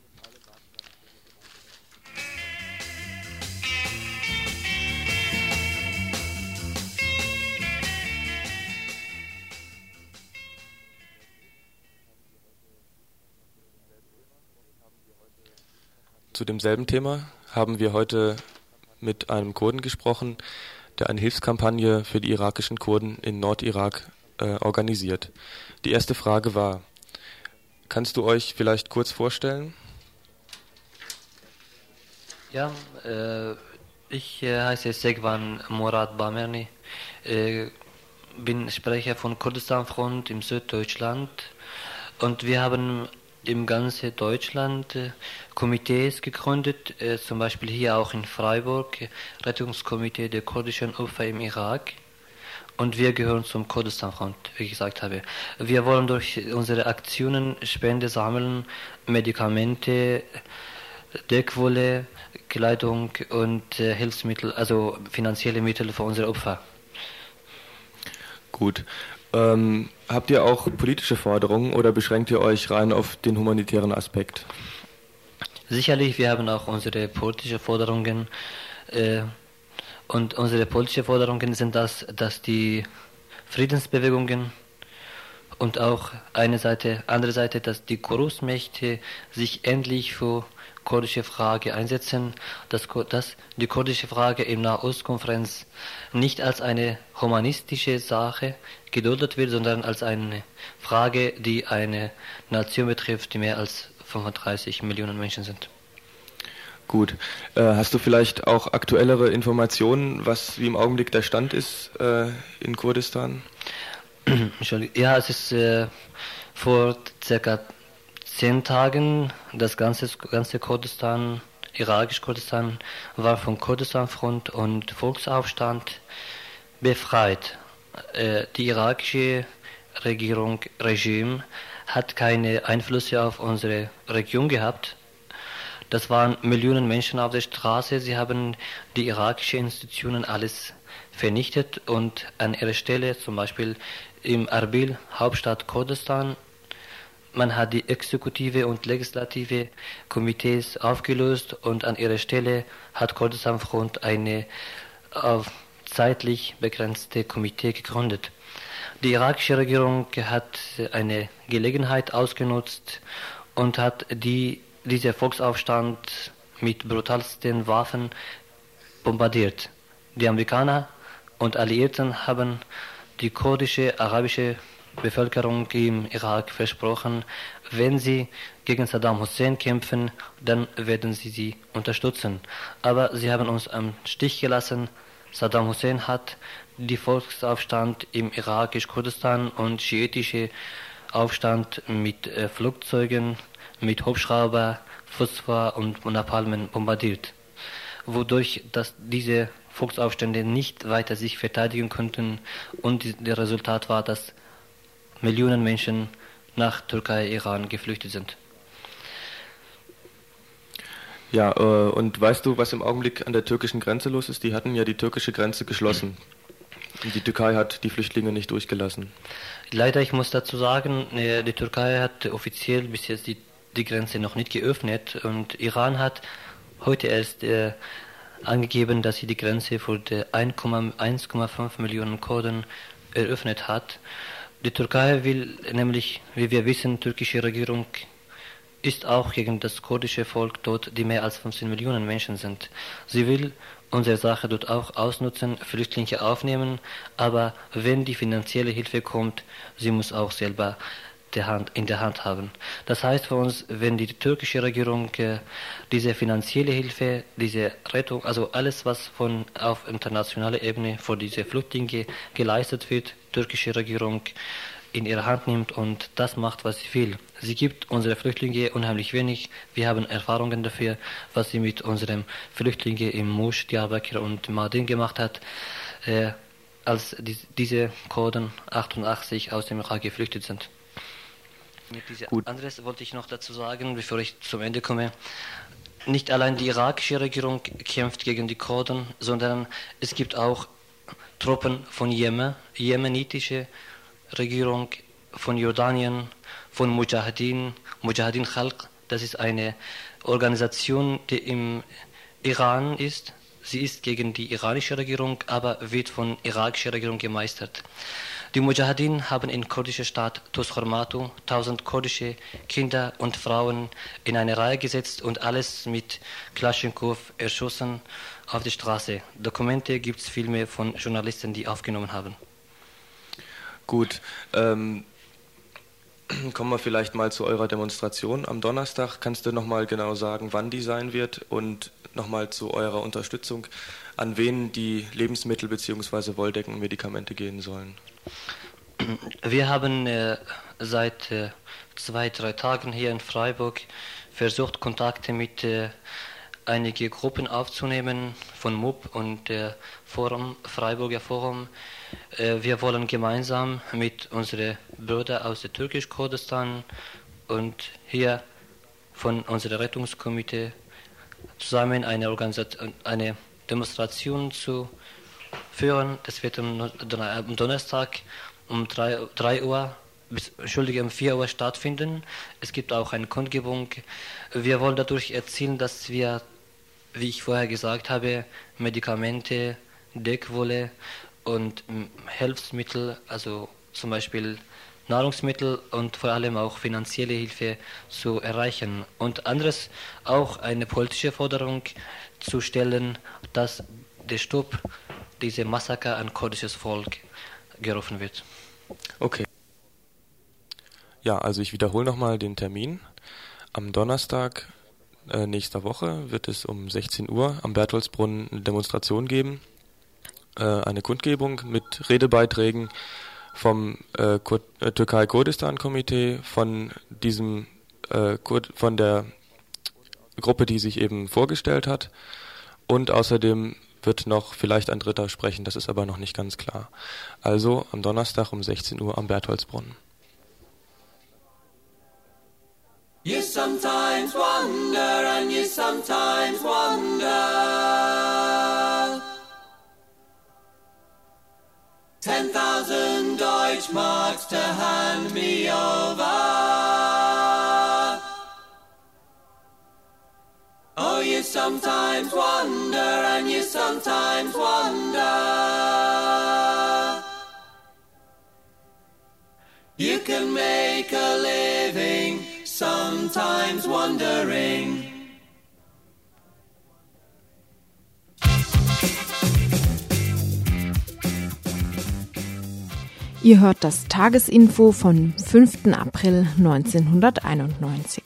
zu demselben Thema haben wir heute mit einem Kurden gesprochen, der eine Hilfskampagne für die irakischen Kurden in Nordirak äh, organisiert. Die erste Frage war, kannst du euch vielleicht kurz vorstellen? Ja, äh, ich äh, heiße Segwan Murad Bamerni, äh, bin Sprecher von Kurdistan Front im Süddeutschland und wir haben im ganzen Deutschland äh, Komitees gegründet, äh, zum Beispiel hier auch in Freiburg, Rettungskomitee der kurdischen Opfer im Irak. Und wir gehören zum Kurdistan-Front, wie ich gesagt habe. Wir wollen durch unsere Aktionen Spende sammeln, Medikamente, Deckwolle, Kleidung und äh, Hilfsmittel, also finanzielle Mittel für unsere Opfer. Gut. Ähm, habt ihr auch politische Forderungen oder beschränkt ihr euch rein auf den humanitären Aspekt? Sicherlich, wir haben auch unsere politischen Forderungen. Äh, und unsere politischen Forderungen sind das, dass die Friedensbewegungen und auch eine Seite, andere Seite, dass die Großmächte sich endlich für kurdische Frage einsetzen, dass, dass die kurdische Frage im Nahostkonferenz nicht als eine humanistische Sache geduldet wird, sondern als eine Frage, die eine Nation betrifft, die mehr als 35 Millionen Menschen sind. Gut. Äh, hast du vielleicht auch aktuellere Informationen, was wie im Augenblick der Stand ist äh, in Kurdistan? Ja, es ist äh, vor circa zehn Tagen das ganze, ganze Kurdistan, irakisch Kurdistan, war vom Kurdistan-Front und Volksaufstand befreit. Äh, die irakische Regierung, Regime hat keine Einflüsse auf unsere Region gehabt. Das waren Millionen Menschen auf der Straße. Sie haben die irakischen Institutionen alles vernichtet und an ihrer Stelle, zum Beispiel im Erbil, Hauptstadt Kurdistan, man hat die Exekutive und Legislative Komitees aufgelöst und an ihrer Stelle hat Kurdistan Front eine äh, zeitlich begrenzte Komitee gegründet. Die irakische Regierung hat eine Gelegenheit ausgenutzt und hat die, dieser Volksaufstand mit brutalsten Waffen bombardiert. Die Amerikaner und Alliierten haben die kurdische arabische Bevölkerung im Irak versprochen, wenn sie gegen Saddam Hussein kämpfen, dann werden sie sie unterstützen. Aber sie haben uns am Stich gelassen. Saddam Hussein hat die Volksaufstand im irakisch-Kurdistan und schiitische Aufstand mit äh, Flugzeugen, mit Hubschrauber, Phosphor und Napalmen bombardiert, wodurch dass diese Volksaufstände nicht weiter sich verteidigen konnten und das Resultat war, dass Millionen Menschen nach Türkei, Iran geflüchtet sind. Ja, äh, und weißt du, was im Augenblick an der türkischen Grenze los ist? Die hatten ja die türkische Grenze geschlossen. Und die Türkei hat die Flüchtlinge nicht durchgelassen. Leider, ich muss dazu sagen, äh, die Türkei hat offiziell bis jetzt die, die Grenze noch nicht geöffnet und Iran hat heute erst äh, angegeben, dass sie die Grenze für 1,5 Millionen Kurden eröffnet hat. Die Türkei will nämlich, wie wir wissen, türkische Regierung ist auch gegen das kurdische Volk dort, die mehr als 15 Millionen Menschen sind. Sie will unsere Sache dort auch ausnutzen, Flüchtlinge aufnehmen, aber wenn die finanzielle Hilfe kommt, sie muss auch selber der Hand, in der Hand haben. Das heißt für uns, wenn die türkische Regierung äh, diese finanzielle Hilfe, diese Rettung, also alles, was von auf internationaler Ebene für diese Flüchtlinge geleistet wird, türkische Regierung in ihre Hand nimmt und das macht, was sie will. Sie gibt unsere Flüchtlinge unheimlich wenig. Wir haben Erfahrungen dafür, was sie mit unseren Flüchtlingen im Musch, Diyarbakir und Mardin gemacht hat, äh, als die, diese Kurden 88 aus dem Irak geflüchtet sind. Gut. Anderes wollte ich noch dazu sagen, bevor ich zum Ende komme. Nicht allein die irakische Regierung kämpft gegen die Kurden, sondern es gibt auch Truppen von Jemen, jemenitische Regierung von Jordanien, von Mujahideen, Mujahideen Khalq. Das ist eine Organisation, die im Iran ist. Sie ist gegen die iranische Regierung, aber wird von irakischer Regierung gemeistert. Die Mujahideen haben in kurdischer Stadt Tushormatu tausend kurdische Kinder und Frauen in eine Reihe gesetzt und alles mit Klaschenkow erschossen auf die Straße. Dokumente gibt es vielmehr von Journalisten, die aufgenommen haben. Gut, ähm, kommen wir vielleicht mal zu eurer Demonstration am Donnerstag. Kannst du nochmal genau sagen, wann die sein wird und nochmal zu eurer Unterstützung, an wen die Lebensmittel bzw. Wolldecken und Medikamente gehen sollen? Wir haben äh, seit äh, zwei, drei Tagen hier in Freiburg versucht, Kontakte mit äh, einige Gruppen aufzunehmen von MUB und der Forum, Freiburger Forum. Äh, wir wollen gemeinsam mit unseren Brüdern aus der Türkisch-Kurdistan und hier von unserem Rettungskomitee zusammen eine, Organisation, eine Demonstration zu führen. Das wird am Donnerstag um 3, 3 Uhr bis, Entschuldige, um 4 Uhr stattfinden. Es gibt auch eine Kundgebung. Wir wollen dadurch erzielen, dass wir, wie ich vorher gesagt habe, Medikamente, Deckwolle und Hilfsmittel, also zum Beispiel Nahrungsmittel und vor allem auch finanzielle Hilfe zu erreichen. Und anderes auch eine politische Forderung zu stellen, dass der Stopp dieser Massaker an kurdisches Volk gerufen wird. Okay. Ja, also ich wiederhole nochmal den Termin. Am Donnerstag äh, nächster Woche wird es um 16 Uhr am Bertholdsbrunnen eine Demonstration geben, äh, eine Kundgebung mit Redebeiträgen vom äh, äh Türkei-Kurdistan-Komitee, von diesem äh, von der Gruppe, die sich eben vorgestellt hat, und außerdem wird noch vielleicht ein Dritter sprechen, das ist aber noch nicht ganz klar. Also am Donnerstag um 16 Uhr am Bertholdsbrunnen. You sometimes wonder and you sometimes wonder. Ten thousand Deutschmarks to hand me over. Oh, you sometimes wonder and you sometimes wonder. You can make a living sometimes wondering. Ihr hört das Tagesinfo von 5. April 1991.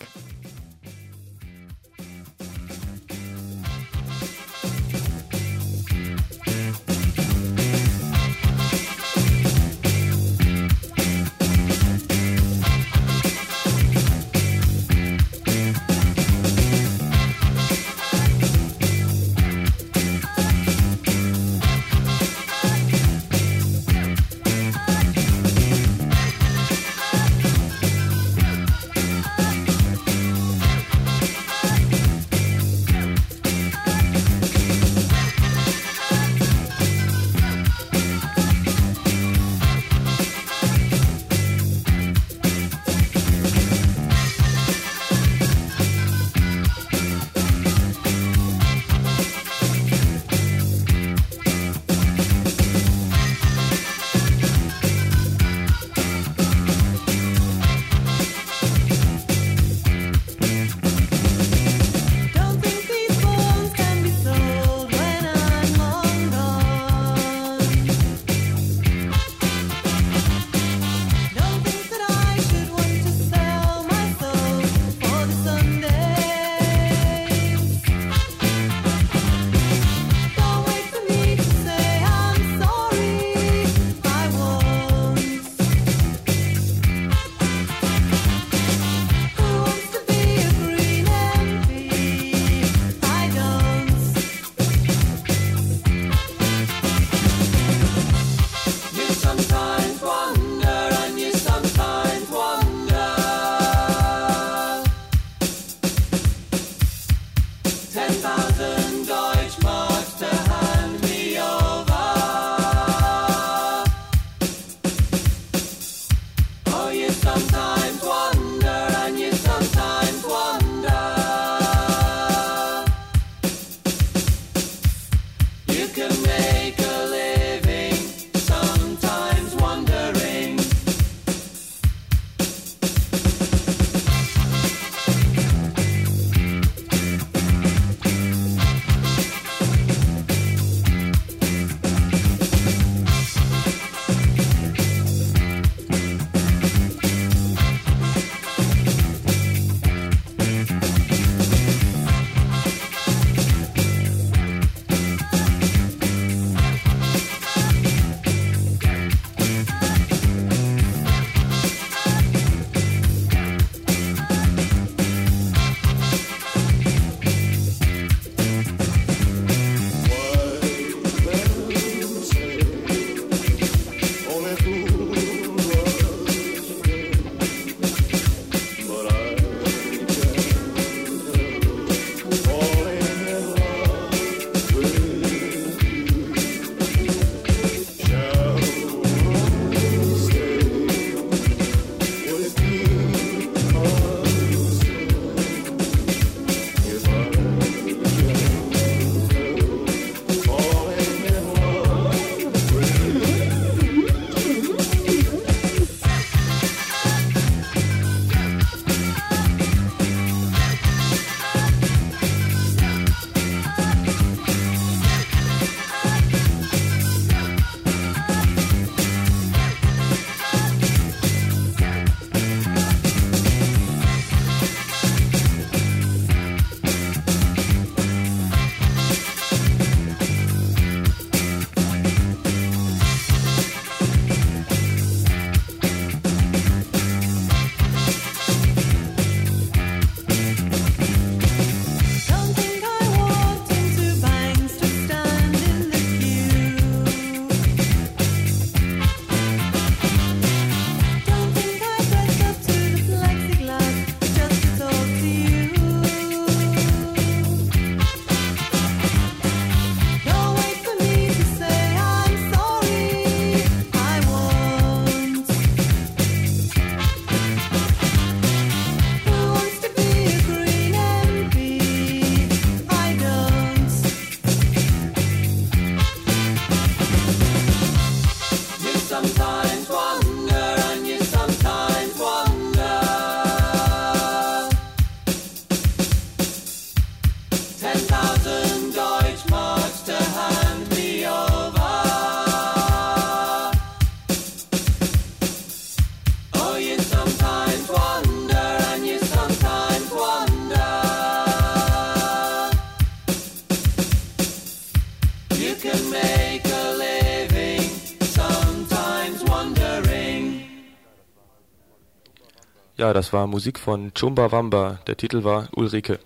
Das war Musik von Chumbawamba. Der Titel war Ulrike.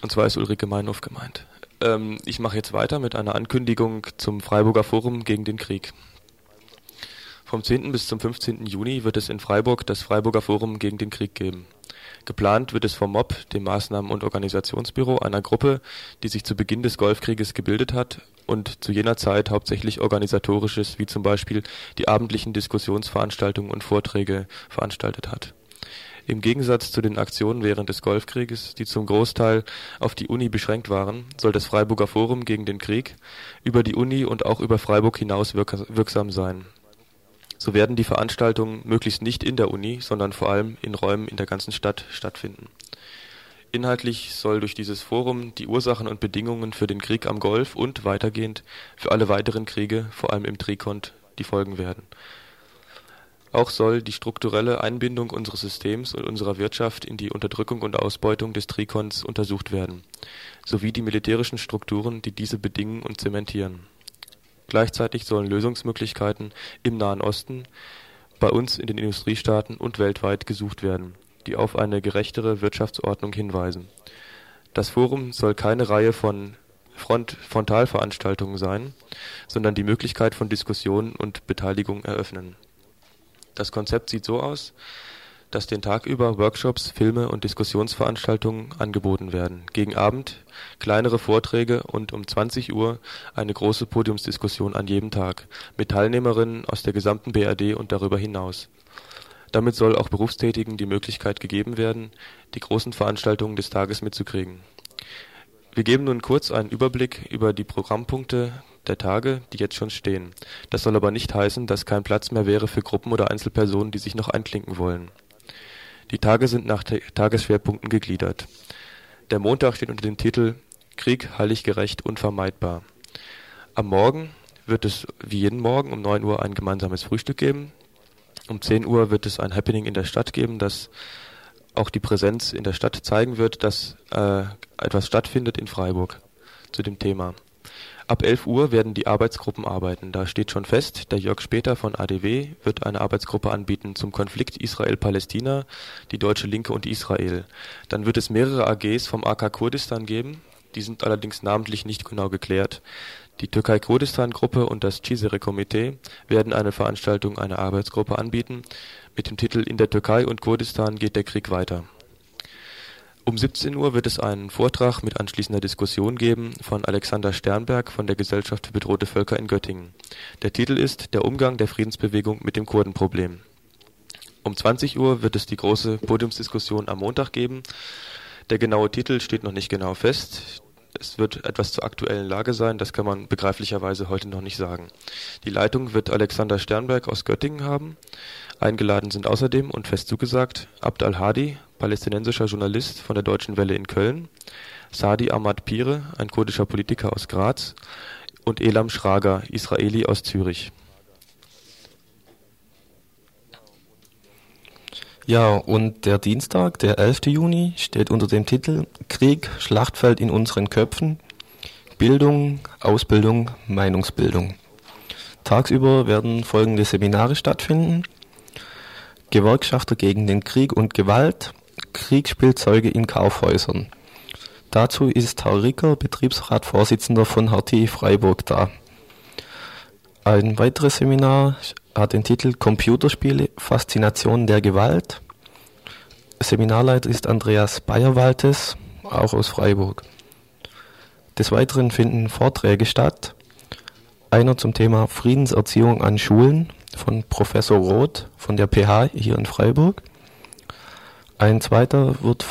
Und zwar ist Ulrike Meinhof gemeint. Ähm, ich mache jetzt weiter mit einer Ankündigung zum Freiburger Forum gegen den Krieg. Vom 10. bis zum 15. Juni wird es in Freiburg das Freiburger Forum gegen den Krieg geben. Geplant wird es vom MOB, dem Maßnahmen- und Organisationsbüro, einer Gruppe, die sich zu Beginn des Golfkrieges gebildet hat und zu jener Zeit hauptsächlich organisatorisches, wie zum Beispiel die abendlichen Diskussionsveranstaltungen und Vorträge veranstaltet hat. Im Gegensatz zu den Aktionen während des Golfkrieges, die zum Großteil auf die Uni beschränkt waren, soll das Freiburger Forum gegen den Krieg über die Uni und auch über Freiburg hinaus wirksam sein so werden die Veranstaltungen möglichst nicht in der Uni, sondern vor allem in Räumen in der ganzen Stadt stattfinden. Inhaltlich soll durch dieses Forum die Ursachen und Bedingungen für den Krieg am Golf und weitergehend für alle weiteren Kriege, vor allem im Trikont, die Folgen werden. Auch soll die strukturelle Einbindung unseres Systems und unserer Wirtschaft in die Unterdrückung und Ausbeutung des Trikons untersucht werden, sowie die militärischen Strukturen, die diese bedingen und zementieren Gleichzeitig sollen Lösungsmöglichkeiten im Nahen Osten, bei uns in den Industriestaaten und weltweit gesucht werden, die auf eine gerechtere Wirtschaftsordnung hinweisen. Das Forum soll keine Reihe von Front Frontalveranstaltungen sein, sondern die Möglichkeit von Diskussion und Beteiligung eröffnen. Das Konzept sieht so aus dass den Tag über Workshops, Filme und Diskussionsveranstaltungen angeboten werden, gegen Abend kleinere Vorträge und um 20 Uhr eine große Podiumsdiskussion an jedem Tag mit Teilnehmerinnen aus der gesamten BRD und darüber hinaus. Damit soll auch Berufstätigen die Möglichkeit gegeben werden, die großen Veranstaltungen des Tages mitzukriegen. Wir geben nun kurz einen Überblick über die Programmpunkte der Tage, die jetzt schon stehen. Das soll aber nicht heißen, dass kein Platz mehr wäre für Gruppen oder Einzelpersonen, die sich noch einklinken wollen die Tage sind nach Tagesschwerpunkten gegliedert. Der Montag steht unter dem Titel Krieg, heilig gerecht, unvermeidbar. Am Morgen wird es wie jeden Morgen um 9 Uhr ein gemeinsames Frühstück geben. Um 10 Uhr wird es ein Happening in der Stadt geben, das auch die Präsenz in der Stadt zeigen wird, dass äh, etwas stattfindet in Freiburg zu dem Thema. Ab 11 Uhr werden die Arbeitsgruppen arbeiten. Da steht schon fest, der Jörg Später von ADW wird eine Arbeitsgruppe anbieten zum Konflikt Israel-Palästina, die Deutsche Linke und Israel. Dann wird es mehrere AGs vom AK Kurdistan geben. Die sind allerdings namentlich nicht genau geklärt. Die Türkei-Kurdistan-Gruppe und das Cizere-Komitee werden eine Veranstaltung, eine Arbeitsgruppe anbieten mit dem Titel In der Türkei und Kurdistan geht der Krieg weiter. Um 17 Uhr wird es einen Vortrag mit anschließender Diskussion geben von Alexander Sternberg von der Gesellschaft für bedrohte Völker in Göttingen. Der Titel ist Der Umgang der Friedensbewegung mit dem Kurdenproblem. Um 20 Uhr wird es die große Podiumsdiskussion am Montag geben. Der genaue Titel steht noch nicht genau fest. Es wird etwas zur aktuellen Lage sein, das kann man begreiflicherweise heute noch nicht sagen. Die Leitung wird Alexander Sternberg aus Göttingen haben. Eingeladen sind außerdem und fest zugesagt Abd al-Hadi, palästinensischer Journalist von der Deutschen Welle in Köln, Sadi Ahmad Pire, ein kurdischer Politiker aus Graz und Elam Schrager, Israeli aus Zürich. Ja, und der Dienstag, der 11. Juni, steht unter dem Titel Krieg, Schlachtfeld in unseren Köpfen, Bildung, Ausbildung, Meinungsbildung. Tagsüber werden folgende Seminare stattfinden. Gewerkschafter gegen den Krieg und Gewalt, Kriegsspielzeuge in Kaufhäusern. Dazu ist Herr Ricker, Betriebsratvorsitzender von HT Freiburg da. Ein weiteres Seminar hat den Titel Computerspiele, Faszination der Gewalt. Seminarleiter ist Andreas Bayerwaltes, auch aus Freiburg. Des Weiteren finden Vorträge statt. Einer zum Thema Friedenserziehung an Schulen von Professor Roth von der PH hier in Freiburg. Ein zweiter wird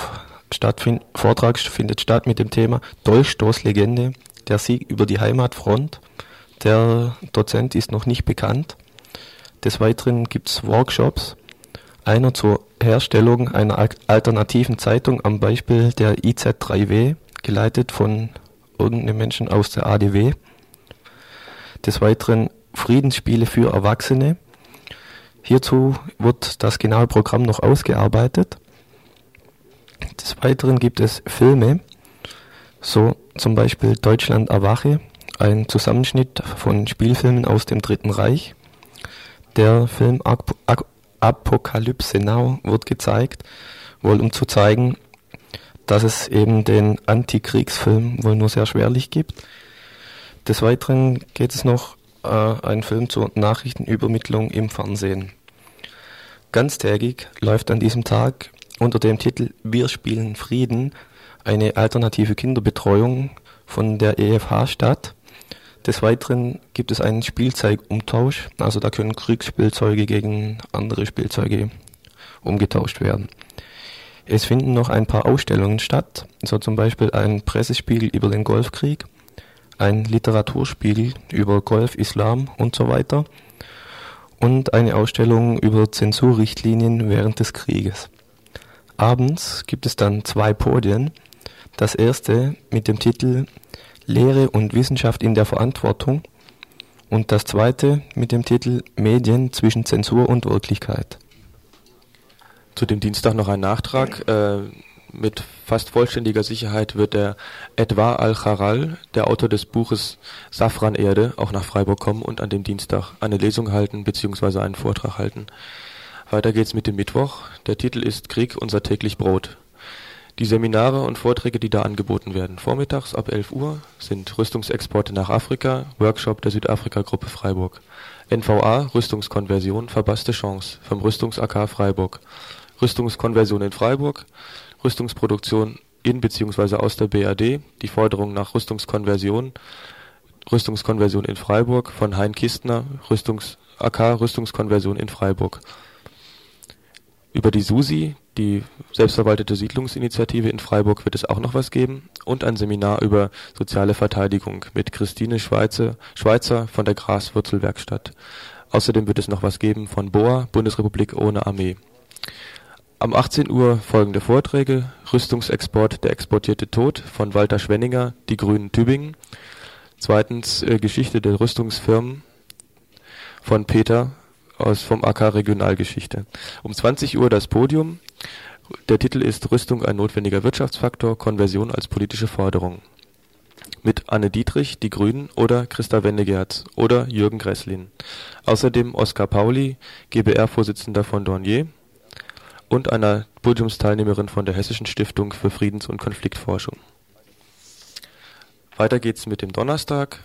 stattfind, Vortrag findet statt mit dem Thema Dolchstoßlegende, der Sieg über die Heimatfront. Der Dozent ist noch nicht bekannt. Des Weiteren gibt es Workshops. Einer zur Herstellung einer alternativen Zeitung am Beispiel der IZ3W, geleitet von irgendeinem Menschen aus der ADW. Des Weiteren Friedensspiele für Erwachsene. Hierzu wird das genaue Programm noch ausgearbeitet. Des Weiteren gibt es Filme, so zum Beispiel Deutschland erwache, ein Zusammenschnitt von Spielfilmen aus dem Dritten Reich. Der Film Apokalypse Now wird gezeigt, wohl um zu zeigen, dass es eben den Antikriegsfilm wohl nur sehr schwerlich gibt. Des Weiteren geht es noch äh, ein Film zur Nachrichtenübermittlung im Fernsehen. Ganztägig läuft an diesem Tag unter dem Titel Wir spielen Frieden eine alternative Kinderbetreuung von der EFH statt. Des Weiteren gibt es einen Spielzeugumtausch, also da können Kriegsspielzeuge gegen andere Spielzeuge umgetauscht werden. Es finden noch ein paar Ausstellungen statt, so zum Beispiel ein Pressespiegel über den Golfkrieg, ein Literaturspiegel über Golf, Islam und so weiter und eine Ausstellung über Zensurrichtlinien während des Krieges. Abends gibt es dann zwei Podien. Das erste mit dem Titel Lehre und Wissenschaft in der Verantwortung und das zweite mit dem Titel Medien zwischen Zensur und Wirklichkeit. Zu dem Dienstag noch ein Nachtrag. Äh, mit fast vollständiger Sicherheit wird der Edwa Al-Charal, der Autor des Buches Safranerde, auch nach Freiburg kommen und an dem Dienstag eine Lesung halten bzw. einen Vortrag halten. Weiter geht's mit dem Mittwoch. Der Titel ist Krieg, unser täglich Brot. Die Seminare und Vorträge, die da angeboten werden, vormittags ab 11 Uhr, sind Rüstungsexporte nach Afrika, Workshop der Südafrika-Gruppe Freiburg. NVA, Rüstungskonversion, verpasste Chance, vom Rüstungs-AK Freiburg. Rüstungskonversion in Freiburg, Rüstungsproduktion in bzw. aus der BRD, die Forderung nach Rüstungskonversion, Rüstungskonversion in Freiburg von Hein Kistner, Rüstungs AK Rüstungskonversion in Freiburg. Über die SUSI, die selbstverwaltete Siedlungsinitiative in Freiburg, wird es auch noch was geben und ein Seminar über soziale Verteidigung mit Christine Schweizer, Schweizer von der Graswurzelwerkstatt. Außerdem wird es noch was geben von BOA, Bundesrepublik ohne Armee. Am 18 Uhr folgende Vorträge: Rüstungsexport, der exportierte Tod von Walter Schwenninger, Die Grünen Tübingen. Zweitens äh, Geschichte der Rüstungsfirmen von Peter aus vom AK Regionalgeschichte. Um 20 Uhr das Podium. Der Titel ist Rüstung ein notwendiger Wirtschaftsfaktor, Konversion als politische Forderung. Mit Anne Dietrich, die Grünen oder Christa Wendegerz oder Jürgen Gresslin. Außerdem Oskar Pauli, GBR-Vorsitzender von Dornier und einer Podiumsteilnehmerin von der Hessischen Stiftung für Friedens- und Konfliktforschung. Weiter geht's mit dem Donnerstag.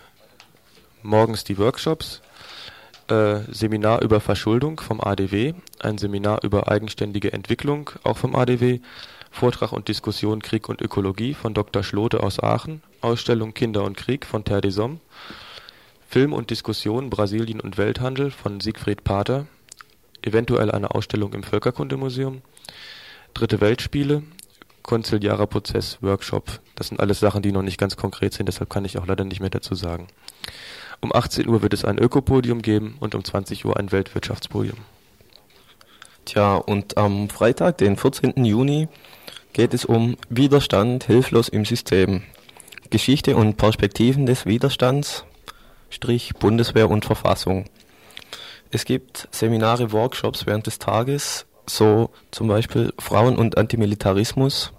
Morgens die Workshops äh, Seminar über Verschuldung vom ADW, ein Seminar über eigenständige Entwicklung, auch vom ADW, Vortrag und Diskussion Krieg und Ökologie von Dr. Schlote aus Aachen, Ausstellung Kinder und Krieg von Terre des Hommes, Film und Diskussion Brasilien und Welthandel von Siegfried Pater, eventuell eine Ausstellung im Völkerkundemuseum, Dritte Weltspiele, Konziliarer Prozess, Workshop. Das sind alles Sachen, die noch nicht ganz konkret sind, deshalb kann ich auch leider nicht mehr dazu sagen. Um 18 Uhr wird es ein Ökopodium geben und um 20 Uhr ein Weltwirtschaftspodium. Tja, und am Freitag, den 14. Juni, geht es um Widerstand hilflos im System. Geschichte und Perspektiven des Widerstands, Strich Bundeswehr und Verfassung. Es gibt Seminare, Workshops während des Tages, so zum Beispiel Frauen und Antimilitarismus,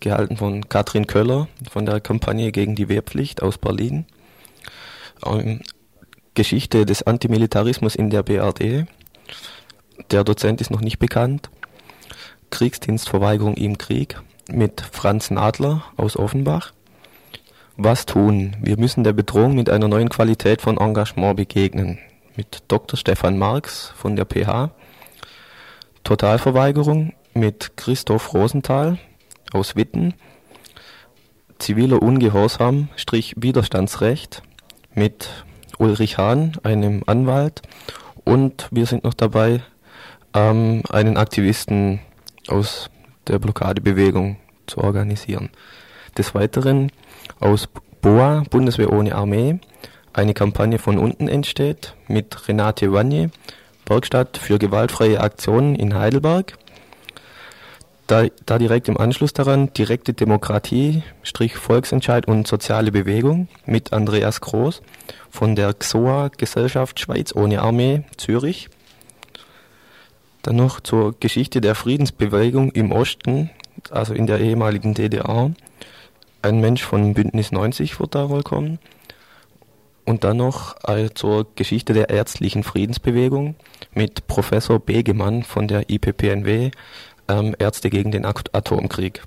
gehalten von Katrin Köller von der Kampagne gegen die Wehrpflicht aus Berlin. Ähm, Geschichte des Antimilitarismus in der BRD. Der Dozent ist noch nicht bekannt. Kriegsdienstverweigerung im Krieg mit Franz Nadler aus Offenbach. Was tun? Wir müssen der Bedrohung mit einer neuen Qualität von Engagement begegnen. Mit Dr. Stefan Marx von der PH. Totalverweigerung mit Christoph Rosenthal aus Witten. Ziviler Ungehorsam, Strich Widerstandsrecht mit Ulrich Hahn, einem Anwalt, und wir sind noch dabei, ähm, einen Aktivisten aus der Blockadebewegung zu organisieren. Des Weiteren aus BOA, Bundeswehr ohne Armee, eine Kampagne von unten entsteht mit Renate Wanje, Werkstatt für gewaltfreie Aktionen in Heidelberg. Da, da direkt im Anschluss daran direkte Demokratie, Strich Volksentscheid und soziale Bewegung mit Andreas Groß von der XOA Gesellschaft Schweiz ohne Armee Zürich. Dann noch zur Geschichte der Friedensbewegung im Osten, also in der ehemaligen DDR. Ein Mensch von Bündnis 90 wird da wohl kommen. Und dann noch äh, zur Geschichte der ärztlichen Friedensbewegung mit Professor Begemann von der IPPNW, ähm, Ärzte gegen den Atomkrieg.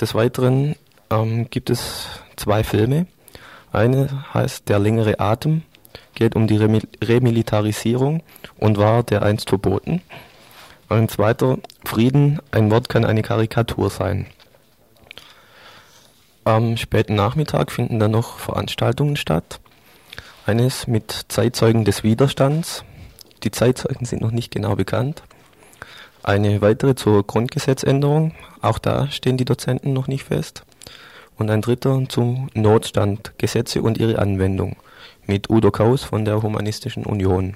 Des Weiteren ähm, gibt es zwei Filme. Eine heißt Der längere Atem, geht um die Remilitarisierung und war der einst verboten. Ein zweiter, Frieden, ein Wort kann eine Karikatur sein. Am späten Nachmittag finden dann noch Veranstaltungen statt. Eines mit Zeitzeugen des Widerstands. Die Zeitzeugen sind noch nicht genau bekannt. Eine weitere zur Grundgesetzänderung. Auch da stehen die Dozenten noch nicht fest. Und ein dritter zum Notstand, Gesetze und ihre Anwendung mit Udo Kaus von der Humanistischen Union.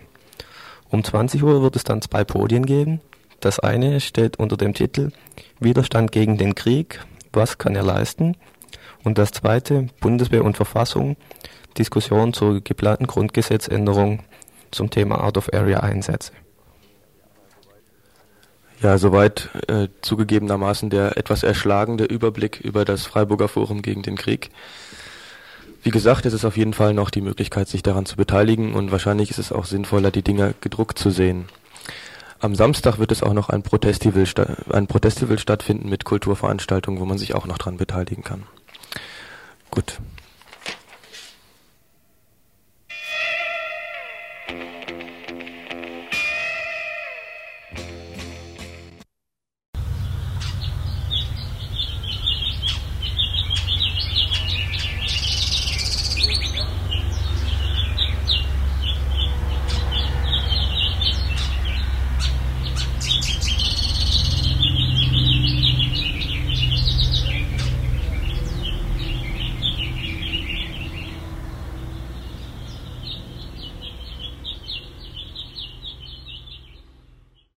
Um 20 Uhr wird es dann zwei Podien geben. Das eine steht unter dem Titel Widerstand gegen den Krieg, was kann er leisten? Und das zweite, Bundeswehr und Verfassung, Diskussion zur geplanten Grundgesetzänderung zum Thema Out-of-Area-Einsätze. Ja, soweit äh, zugegebenermaßen der etwas erschlagende Überblick über das Freiburger Forum gegen den Krieg. Wie gesagt, es ist auf jeden Fall noch die Möglichkeit, sich daran zu beteiligen und wahrscheinlich ist es auch sinnvoller, die Dinger gedruckt zu sehen. Am Samstag wird es auch noch ein Protestival, ein Protestival stattfinden mit Kulturveranstaltungen, wo man sich auch noch dran beteiligen kann. Gut.